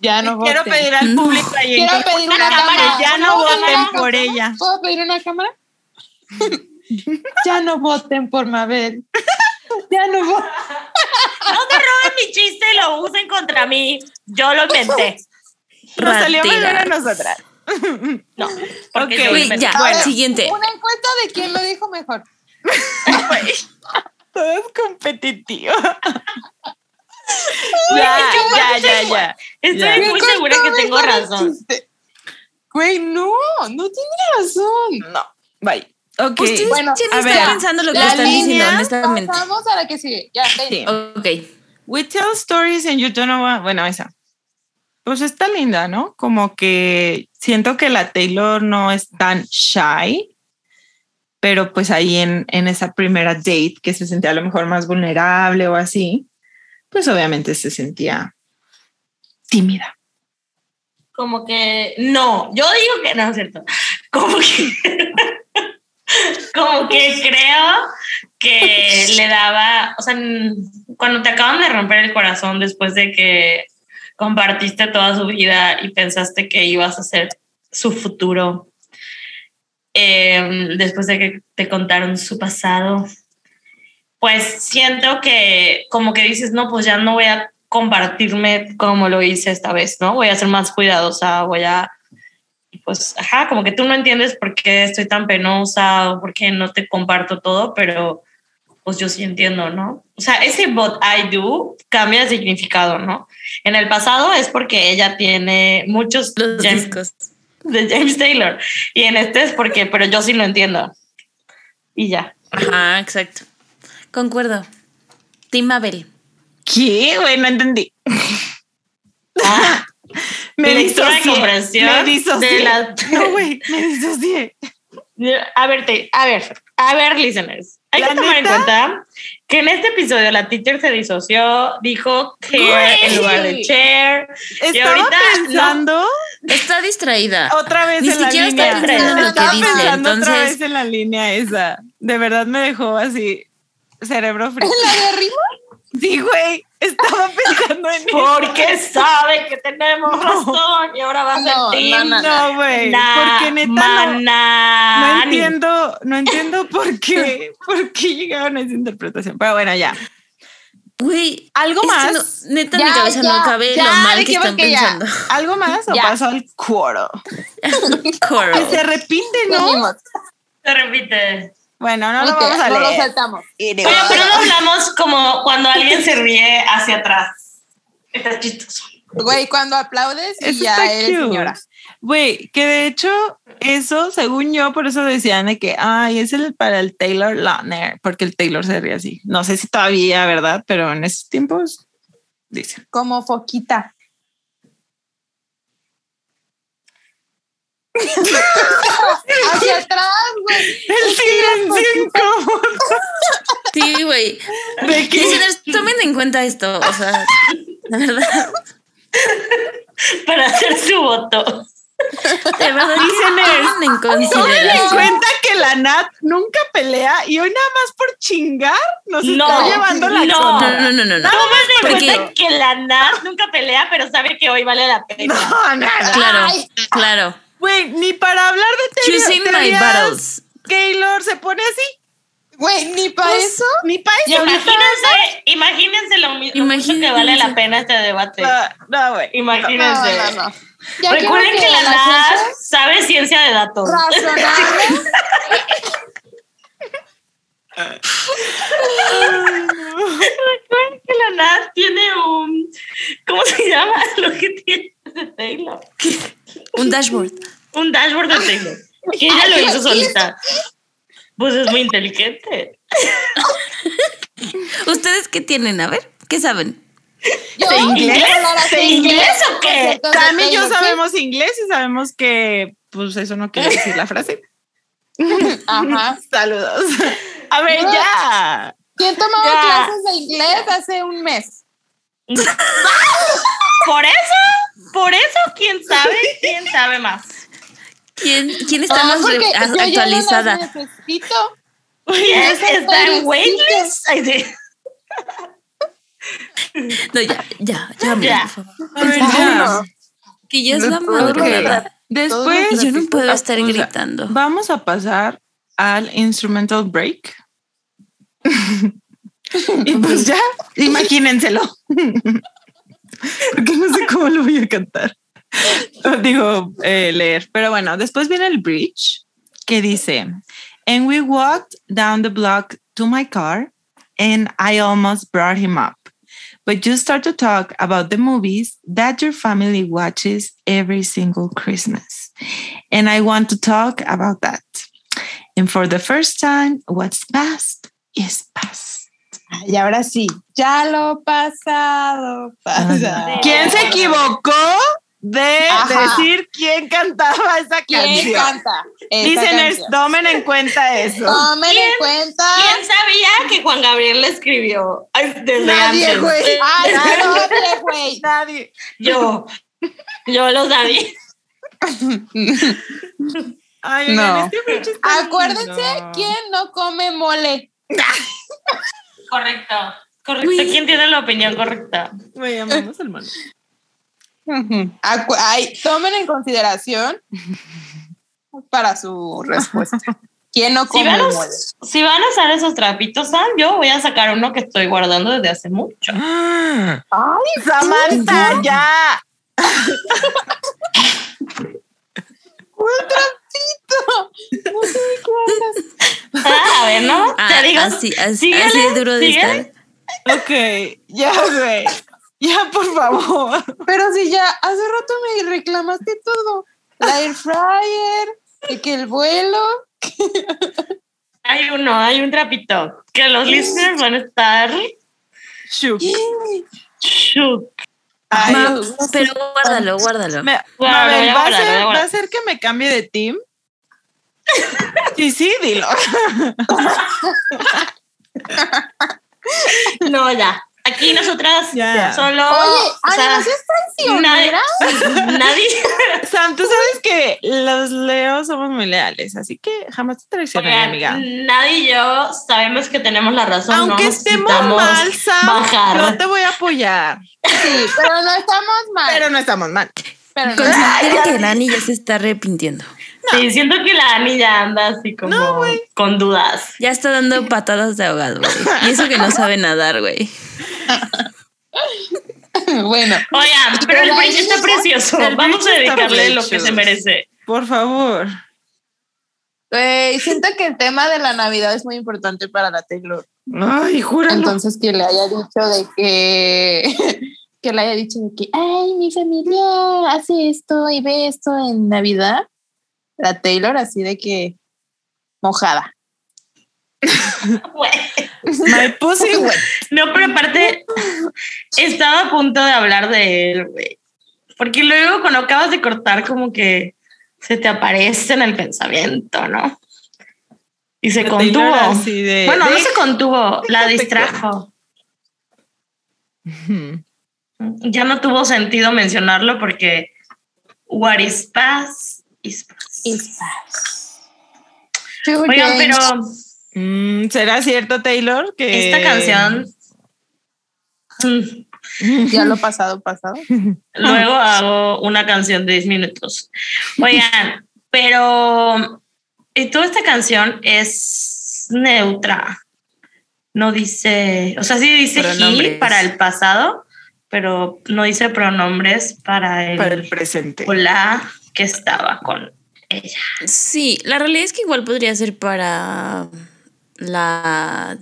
Ya no Quiero voten. pedir al público ahí Quiero pedir una cámara, ya no voten cámara. por ella. ¿Puedo pedir una cámara? ya no voten por Mabel. Ya no voten. No se roben mi chiste y lo usen contra mí. Yo lo inventé. Nos salió mejor a nosotras. No, porque inventé. ya, ver, siguiente. Una encuesta de quién lo dijo mejor. Todo es competitivo. Ya, ya, ya, ya. Estoy Ya. muy ¿Quién segura que tengo razón. Güey, no, no tiene razón. No. Bye. Ok. Bueno, a ver, pensando lo que La están diciendo, línea, honestamente. Pasamos a la que sigue. Ya, ven. Sí. Ok. We tell stories and you don't know what- Bueno, esa. Pues está linda, ¿no? Como que siento que la Taylor no es tan shy, pero pues ahí en, en esa primera date que se sentía a lo mejor más vulnerable o así, pues obviamente se sentía tímida. Como que no, yo digo que no es cierto. Como que, creo que le daba, o sea, cuando te acaban de romper el corazón después de que compartiste toda su vida y pensaste que ibas a ser su futuro, eh, después de que te contaron su pasado, pues siento que como que dices, no, pues ya no voy a compartirme como lo hice esta vez, ¿no? Voy a ser más cuidadosa, voy a, pues, ajá, como que tú no entiendes por qué estoy tan penosa o por qué no te comparto todo, pero pues yo sí entiendo, ¿no? O sea, ese what I do cambia de significado, ¿no? En el pasado es porque ella tiene muchos Los James- discos. de James Taylor y en este es porque, pero yo sí lo entiendo. Y ya. Ajá, exacto. Concuerdo. Team Abel. ¿Qué? Güey, no entendí. Ah, Me disocié. comprensión Me disocié. de la- No, güey, me disocié. A ver, te- a ver, a ver, listeners. Hay ¿La que tomar neta? en cuenta que en este episodio la teacher se disoció, dijo chair en lugar de chair. Estaba ahorita no. pensando Está distraída. otra vez Ni en la siquiera está línea. pensando en lo Estaba que dice, pensando otra vez en la línea esa. De verdad me dejó así cerebro frío. ¿La de arriba? Sí, güey. Estaba pensando en eso. Porque sabe que tenemos razón y ahora va a ser No, team. no, No, güey. Na- Porque neta no, no entiendo, no entiendo por qué, por qué llegaron a esa interpretación. Pero bueno, ya. Güey. ¿Algo más? no- neta, Ya, mi cabeza ya, no cabe ya, lo mal que están que ya. pensando. ¿Algo más o Ya. paso al cuoro? Coral. Que se repite, ¿no? Se repite. Bueno, no lo Ok, vamos a no lo leer. saltamos. Pero no hablamos como cuando alguien se ríe hacia atrás. Está chistoso. Güey, cuando aplaudes y Eso ya está eres cute. señora. Güey, que de hecho, eso, según yo, por eso decían de que, ay, es el para el Taylor Lautner, porque el Taylor se ríe así. No sé si todavía, ¿verdad? Pero en esos tiempos, dicen. Como foquita. Hacia atrás, güey. El silencio incómodo. Sí, güey. ¿De qué? Listeners, tomen en cuenta esto. O sea, la verdad. Para hacer su voto. De verdad, tomen en Tomen en consideración. cuenta que la Nat nunca pelea y hoy nada más por chingar nos No, está llevando la no. No, no, no, no, no. Tomen en Porque- cuenta que la Nat nunca pelea, pero sabe que hoy vale la pena. No, nada. Claro, Ay. claro. Güey, ni para hablar de teoría- Choosing my teorías, battles. Keylor se pone así. Güey, ni para Pues, eso. Ni para eso. imagínense, imagínense lo mismo mucho que vale la pena este debate. No, no, güey. Imagínense. No, no, no. Ya Recuerden que la ciencia sabe ciencia de datos. razonable. Recuerden que la Nat tiene un. ¿Cómo se llama lo que tiene de Taylor? Un dashboard. Un dashboard de Taylor. Que ella lo hizo solita. Pues es muy inteligente. ¿Ustedes qué tienen? A ver, ¿qué saben? Yo ¿De inglés? ¿De inglés o qué? Cami y yo sabemos inglés y sabemos que, pues, eso no quiere decir la frase. Ajá. Saludos. A ver, No. ya. ¿Quién tomaba Ya. clases de inglés hace un mes? Por eso, por eso, quién sabe, quién sabe más. ¿Quién, quién está Ah, más porque re- yo no las actualizada? necesito. ¿Quién está en está waitlist? No, ya, ya, ya, mira, Ya. por favor. Ya. Que ya es la Ok. madrugada. Después, Y yo no puedo estar gritando. vamos a pasar al instrumental break. y pues ya, imagínenselo. Porque no sé cómo lo voy a cantar. Digo, eh, leer. Pero bueno, después viene el bridge que dice, and we walked down the block to my car and I almost brought him up. But you start to talk about the movies that your family watches every single Christmas. And I want to talk about that. And for the first time, what's past is past. Y ahora sí, ya lo pasado. ¿Quién se equivocó de Ajá. decir quién cantaba esa ¿Quién canción? canta? esa Dicen, canción? tomen en cuenta eso. Tomen en ¿Quién? cuenta. ¿Quién sabía que Juan Gabriel le escribió desde Nadie, antes? güey. Ay, no, nadie, güey. Nadie. Yo, yo lo sabía. Ay, No. este Acuérdense quién no come mole. Correcto. Correcto. ¿Quién tiene la opinión correcta? Me llamamos hermano. Ay, tomen en consideración para su respuesta. ¿Quién no Si come van, a, si van a usar esos trapitos, ¿saben? yo voy a sacar uno que estoy guardando desde hace mucho. Ay, Samantha, ya. un trapito. No sé de qué hablas. Ah, a ver, ¿no? Ah, Te digo, así, así, síguele, así de duro de síguele. estar. Ok, ya, güey. Ya, por favor. Pero si ya hace rato me reclamaste todo. La air fryer, y que el vuelo. Hay uno, hay un trapito que los listeners van a estar Shook. shook. Ay, Ma- pero guárdalo, guárdalo. me- Bueno, Mabel, ¿va, a guardar, ser. ¿va a ser que me cambie de team? Sí, sí, dilo. No, ya. Aquí nosotras Ya. solo. Oye, o sea, Ana, ¿no seas nadie, nadie. Sam, tú sabes que los Leos somos muy leales, así que jamás te traicionaré, amiga. nadie y yo sabemos que tenemos la razón. Aunque no estemos mal, Sam, bajar. no te voy a apoyar. Sí, pero no estamos mal. Pero no estamos mal. Pero no. Considera que Dani ya se está arrepintiendo. Sí, siento que la Ani ya anda así como No, con dudas. Ya está dando patadas de ahogado, güey. Y eso que no sabe nadar, güey. bueno, Oigan, pero el bridge está precioso. el Vamos a dedicarle lo que se merece. Por favor. siento que el tema de la Navidad es muy importante para la Taylor. Ay, júralo. Entonces que le haya dicho de que que le haya dicho de que ay mi familia hace esto y ve esto en Navidad. La Taylor así de que mojada. My pussy wet. No, pero aparte, estaba a punto de hablar de él, güey. Porque luego cuando acabas de cortar, como que se te aparece en el pensamiento, ¿no? Y se La contuvo. Taylor así de- bueno, no se contuvo, la distrajo. Ya no tuvo sentido mencionarlo porque What is past is past. Oigan, pero Mm, ¿Será cierto, Taylor? Que esta canción. mm, Ya lo pasado, pasado. Luego hago una canción de 10 minutos. Oigan, pero y toda esta canción es neutra. No dice, o sea, sí dice he para el pasado, pero no dice pronombres para el, para el presente. o la que estaba con ella. Sí, la realidad es que igual podría ser para la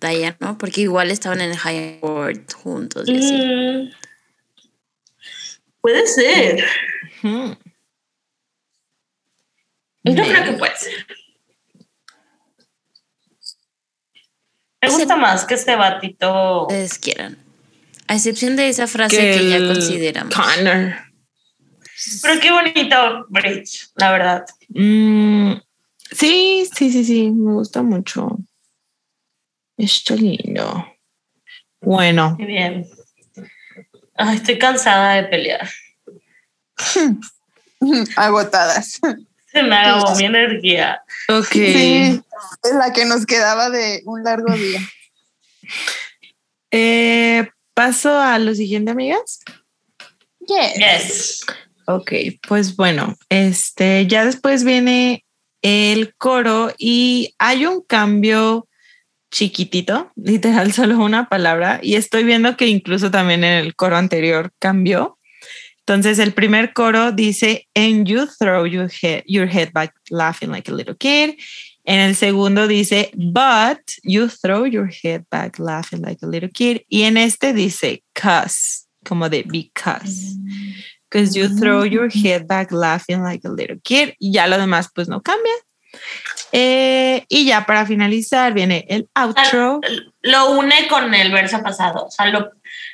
Diana, ¿no? Porque igual estaban en el High Court juntos. y así. Mm, puede ser. Ujú. Yo creo que puede ser. Me gusta más que este batito. Ustedes quieran. A excepción de esa frase que, ya el consideramos. Connor. Pero qué bonito bridge, la verdad. Mm, sí, sí, sí, sí, me gusta mucho. Está lindo. Bueno, Muy bien. Ay, estoy cansada de pelear. Agotadas. Se me acabó mi energía. ok. Sí, es la que nos quedaba de un largo día. Eh, Paso a lo siguiente, amigas. Yes. Yes. Ok, pues bueno, este ya después viene el coro y hay un cambio chiquitito, literal, solo una palabra. Y estoy viendo que incluso también en el coro anterior cambió. Entonces, el primer coro dice, and you throw your head, your head back laughing like a little kid. En el segundo dice, but you throw your head back laughing like a little kid. Y en este dice, cause, como de because. Because you throw your head back laughing like a little kid. Y ya lo demás, pues no cambia. Eh, y ya para finalizar viene el outro. Lo une con el verso pasado. O sea, lo,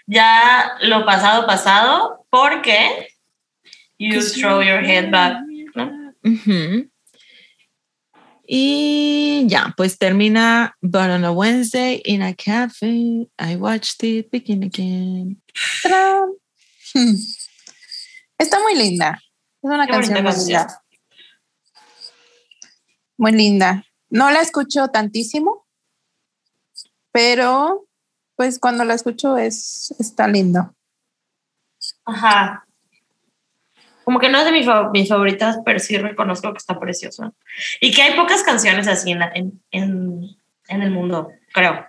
ya lo pasado, pasado, porque you throw your head back. ¿no? Ujú. Y ya, pues termina, but on a Wednesday in a cafe, I watched it begin again. ¡Tran! Está muy linda. Es una Qué canción muy canción. linda. Muy linda. No la escucho tantísimo, pero pues cuando la escucho es está lindo. Ajá. Como que no es de mis, fa- mis favoritas, pero sí reconozco que está precioso. Y que hay pocas canciones así en, la- en, en, en el mundo, creo.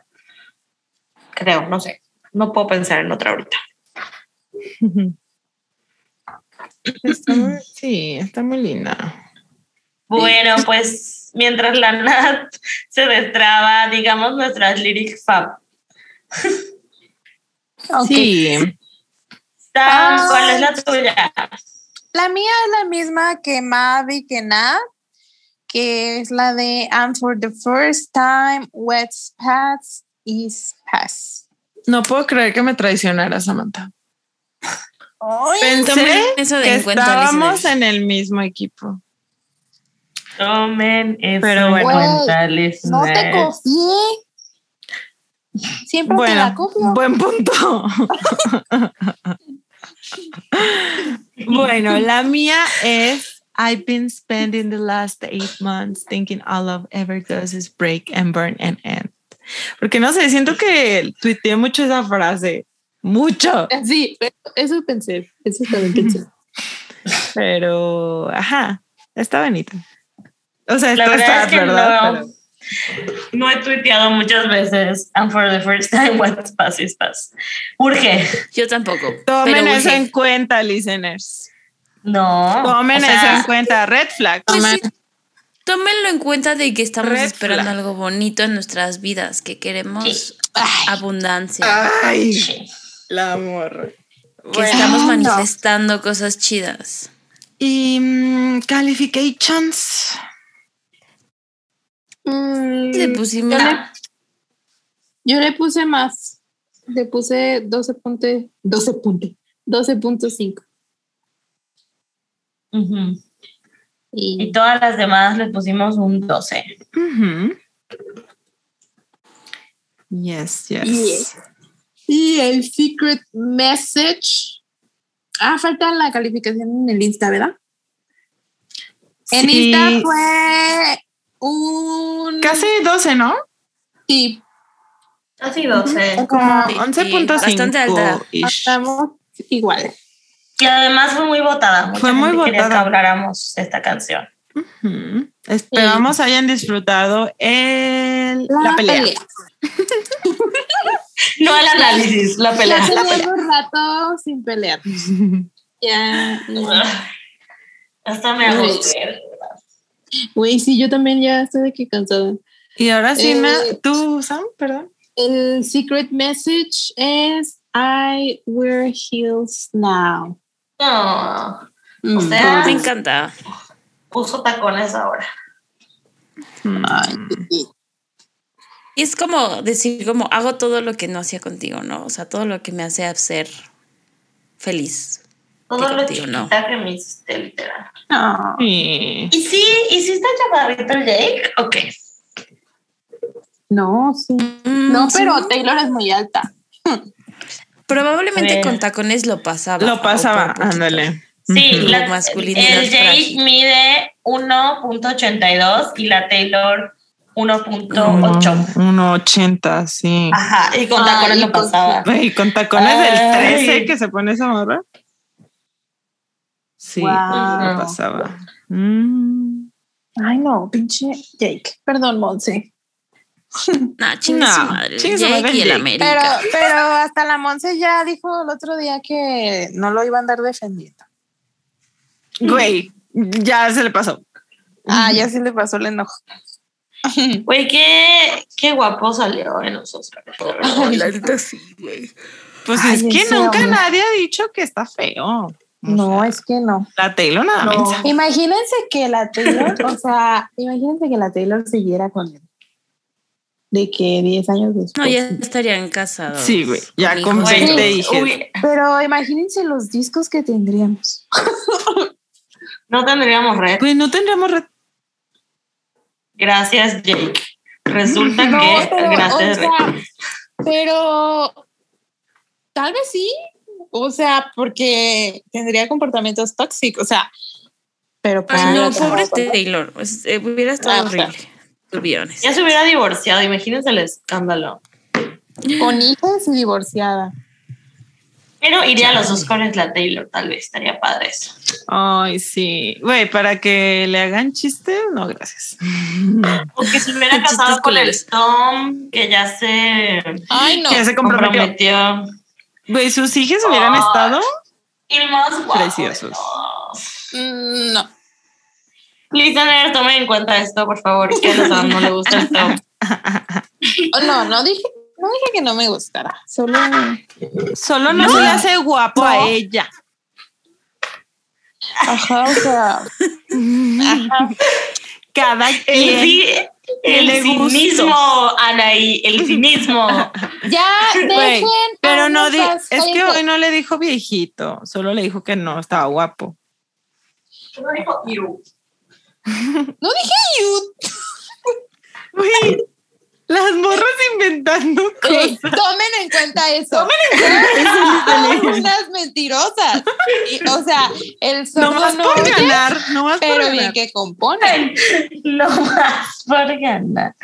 Creo, no sé. No puedo pensar en otra ahorita. Está muy- sí, está muy linda. Bueno, pues mientras la Nat se destraba, digamos nuestras lyric fab. Ok. Sí, Tan, Ah. ¿Cuál es la tuya? La mía es la misma que Mavi que Nat, que es la de And for the first time, what's past is past. no puedo creer que me traicionara Samantha. Ay, Pensé Tomen eso de que estábamos en el mismo equipo. Tomen eso Pero en bueno. no te confié. Siempre te la copio. buen punto. bueno, la mía es I've been spending the last eight months thinking all I've ever does is break and burn and end. Porque no sé, siento que tuiteé mucho esa frase. Mucho. Sí, eso pensé. Eso también pensé. Pero, ajá, está bonita. O sea, La verdad es que ¿verdad? no, no he tuiteado muchas veces. And for the first time, what's past is past. Urge. Yo tampoco. Pero tomen eso urge. en cuenta, listeners. No. Tomen o sea, eso en cuenta. Red flag. Pues Tomen- sí, tómenlo en cuenta de que estamos Red esperando flag. algo bonito en nuestras vidas, que queremos Sí. abundancia, Ay, sí. La amor. que estamos manifestando cosas chidas. Y mm, califications. Le pusimos yo, le, yo le puse más. Le puse 12 puntos. 12 puntos. 12.5. Ujú. Y Y todas las demás le pusimos un 12. Ujú. Yes, yes. Yes. Y el secret message ah, falta la calificación en el Insta, ¿verdad? En Sí. Insta fue un... Casi 12, ¿no? Sí, Casi 12. como Sí, 11.5. bastante alta. estamos igual. Y además fue muy votada. Mucha Fue muy votada. que habláramos de esta canción. Esperamos hayan disfrutado el, la, pelea. No el análisis, la pelea. Ya La pelea. teníamos rato sin pelear. Ya. no. Hasta me agosté. Güey, sí, yo también ya estoy de que cansada. Y ahora sí, Eh, me- tú, Sam, perdón. El secret message es I wear heels now. No, Mm. O sea, Me encanta. puso tacones ahora. Ay, Y es como decir, como hago todo lo que no hacía contigo, ¿no? O sea, todo lo que me hace ser feliz. Todo lo contigo no. que me hiciste, literal. no. Sí. ¿Y sí? ¿Y sí está chaparrito el Jake? Ok. No, sí. Mm, No, sí. pero Taylor es muy alta. Probablemente con tacones lo pasaba. Lo o pasaba, ándale. Sí, Ujú. la- Masculinidad el Jake frágil. mide 1.82 y la Taylor 1.8. 1.80, sí. Ajá, y con Ay, tacones lo pasaba. Güey, con tacones Ay. del 13 que se pone esa morra. Sí, Wow. lo pasaba. Mm. Ay, no, pinche Jake. Perdón, Monse. No, chinga No, su madre. Jake y el. América. Pero, pero hasta la Monse ya dijo el otro día que no lo iba a andar defendiendo. Güey, ya se le pasó. Ah, ya sí le pasó el enojo. Güey, qué, qué guapo salió en los Oscars. la neta sí, güey. Pues Ay, es que nunca hombre. nadie ha dicho que está feo. No, es que no. La Taylor nada No. más. Imagínense que la Taylor, o sea, imagínense que la Taylor siguiera con él. De que 10 años después. No, ya estarían casados. Sí, güey, ya con hijos. 20 Güey, hijos. uy, Pero imagínense los discos que tendríamos. no tendríamos red. Güey, no tendríamos red. Gracias, Jake. Resulta No, que pero, gracias, o sea, pero tal vez sí. O sea, porque tendría comportamientos tóxicos. O sea, pero pues Ay, no, pobre Taylor. pues, eh, hubiera estado Ah, o sea. horrible. To be honest. Ya se hubiera divorciado, imagínense el escándalo. Con hijas y divorciada. Pero iría a los Oscars la Taylor, tal vez, estaría padre eso. Ay, sí. Güey, para que le hagan chiste, no, gracias. Porque si hubiera Chistes casado con el. Tom, que ya se Ay, no. Que ya se comprometió. Güey, sus hijas hubieran estado. Y el más guapo de Preciosos. Mm, No. Listener, tomen en cuenta esto, por favor, que a no le gusta el Tom. Oh, No, no dije, no dije que no me gustara. Solo. Solo no, se le hace guapo No. a ella. Ajá, o sea. Ajá. Cada El, quien. el le gusta. cinismo, Anaí, el cinismo. Ya, dejen. Pero no di, es que hoy no le dijo viejito, solo le dijo que no estaba guapo. No dijo you. No dije you. Güey, las morras inventando cosas. tomen en cuenta eso. Tomen en Eso, unas mentirosas. Y, o sea, el Nomás no por oye, ganar, nomás por pero ganar. bien que componen. Lo más por ganar.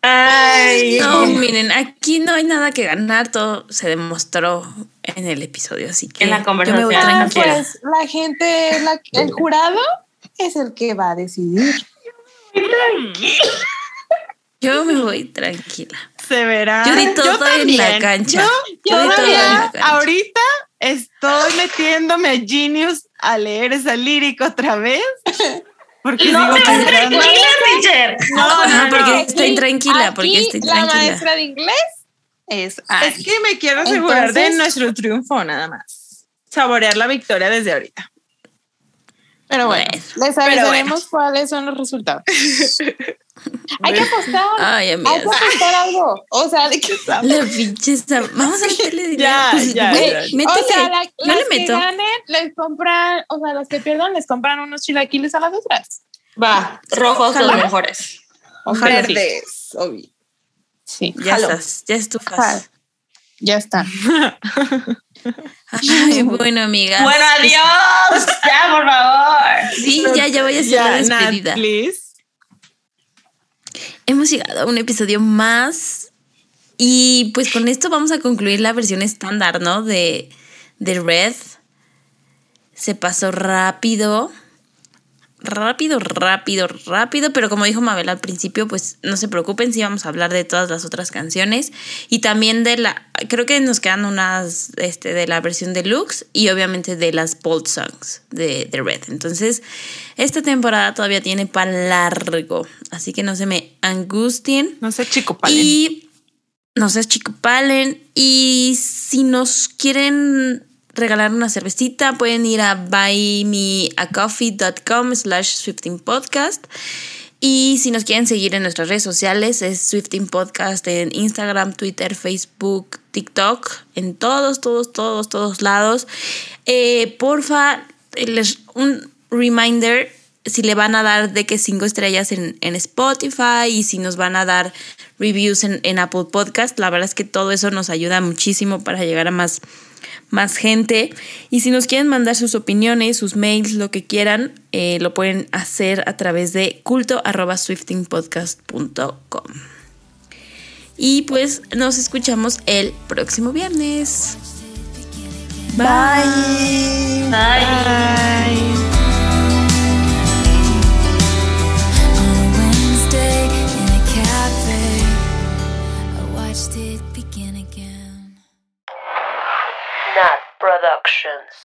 Ay, No, miren, aquí no hay nada que ganar, todo se demostró en el episodio, así que En la yo me voy conversación. Ah, tranquila. pues la gente, la- el jurado es el que va a decidir. Yo me voy tranquila. Se verá. Yo di todo en la también. cancha. Yo, Yo di todo en la todavía, cancha. ahorita estoy metiéndome a Genius a leer esa lírica otra vez. Porque no vas pensando- tranquila, teacher. No, no, No, porque estoy tranquila, porque estoy La tranquila. maestra de inglés es Annie. Es que me quiero asegurar de Entonces- nuestro triunfo nada más. Saborear la victoria desde ahorita. Pero bueno, Bueno, les avisaremos cuáles son los resultados. hay que apostar. Ay, hay que apostar algo. O sea, de que La pinche Sam- Vamos a meterle dinero. Ya, Pues, ya, ya. Métele. O sea, la- Yo las le que meto. ganen les compran, o sea, las que pierdan les compran unos chilaquiles a las otras. Va, rojos Ojalá. los mejores. Ojalá. Verdes, obvio. Sí, Ya jalo. estás, ya estufas. Ya está. Ay, bueno, amiga. Bueno, adiós. Ya, por favor. Sí, ya, ya voy a hacer la Nat, despedida. please. Hemos llegado a un episodio más. Y pues con esto vamos a concluir la versión estándar, ¿no? De, de Red. Se pasó rápido. Rápido, rápido, rápido. Pero como dijo Mabel al principio, pues no se preocupen si vamos a hablar de todas las otras canciones. Y también de la. Creo que nos quedan unas este, de la versión deluxe. Y obviamente de las Bold Songs de, de Red. Entonces, esta temporada todavía tiene para largo. Así que no se me angustien. No sé, chico, palen. Y no seas chico palen. Y si nos quieren regalar una cervecita, pueden ir a buymeacoffee.com slash swiftingpodcast. Y si nos quieren seguir en nuestras redes sociales, es Swifting Podcast en Instagram, Twitter, Facebook, TikTok, en todos, todos, todos, todos lados. Eh, porfa, les, un reminder si le van a dar de que cinco estrellas en, en Spotify y si nos van a dar reviews en, en Apple Podcast. La verdad es que todo eso nos ayuda muchísimo para llegar a más, más gente. Y si nos quieren mandar sus opiniones, sus mails, lo que quieran, eh, lo pueden hacer a través de culto.swiftingpodcast.com. Y pues nos escuchamos el próximo viernes. Bye. Bye. Productions.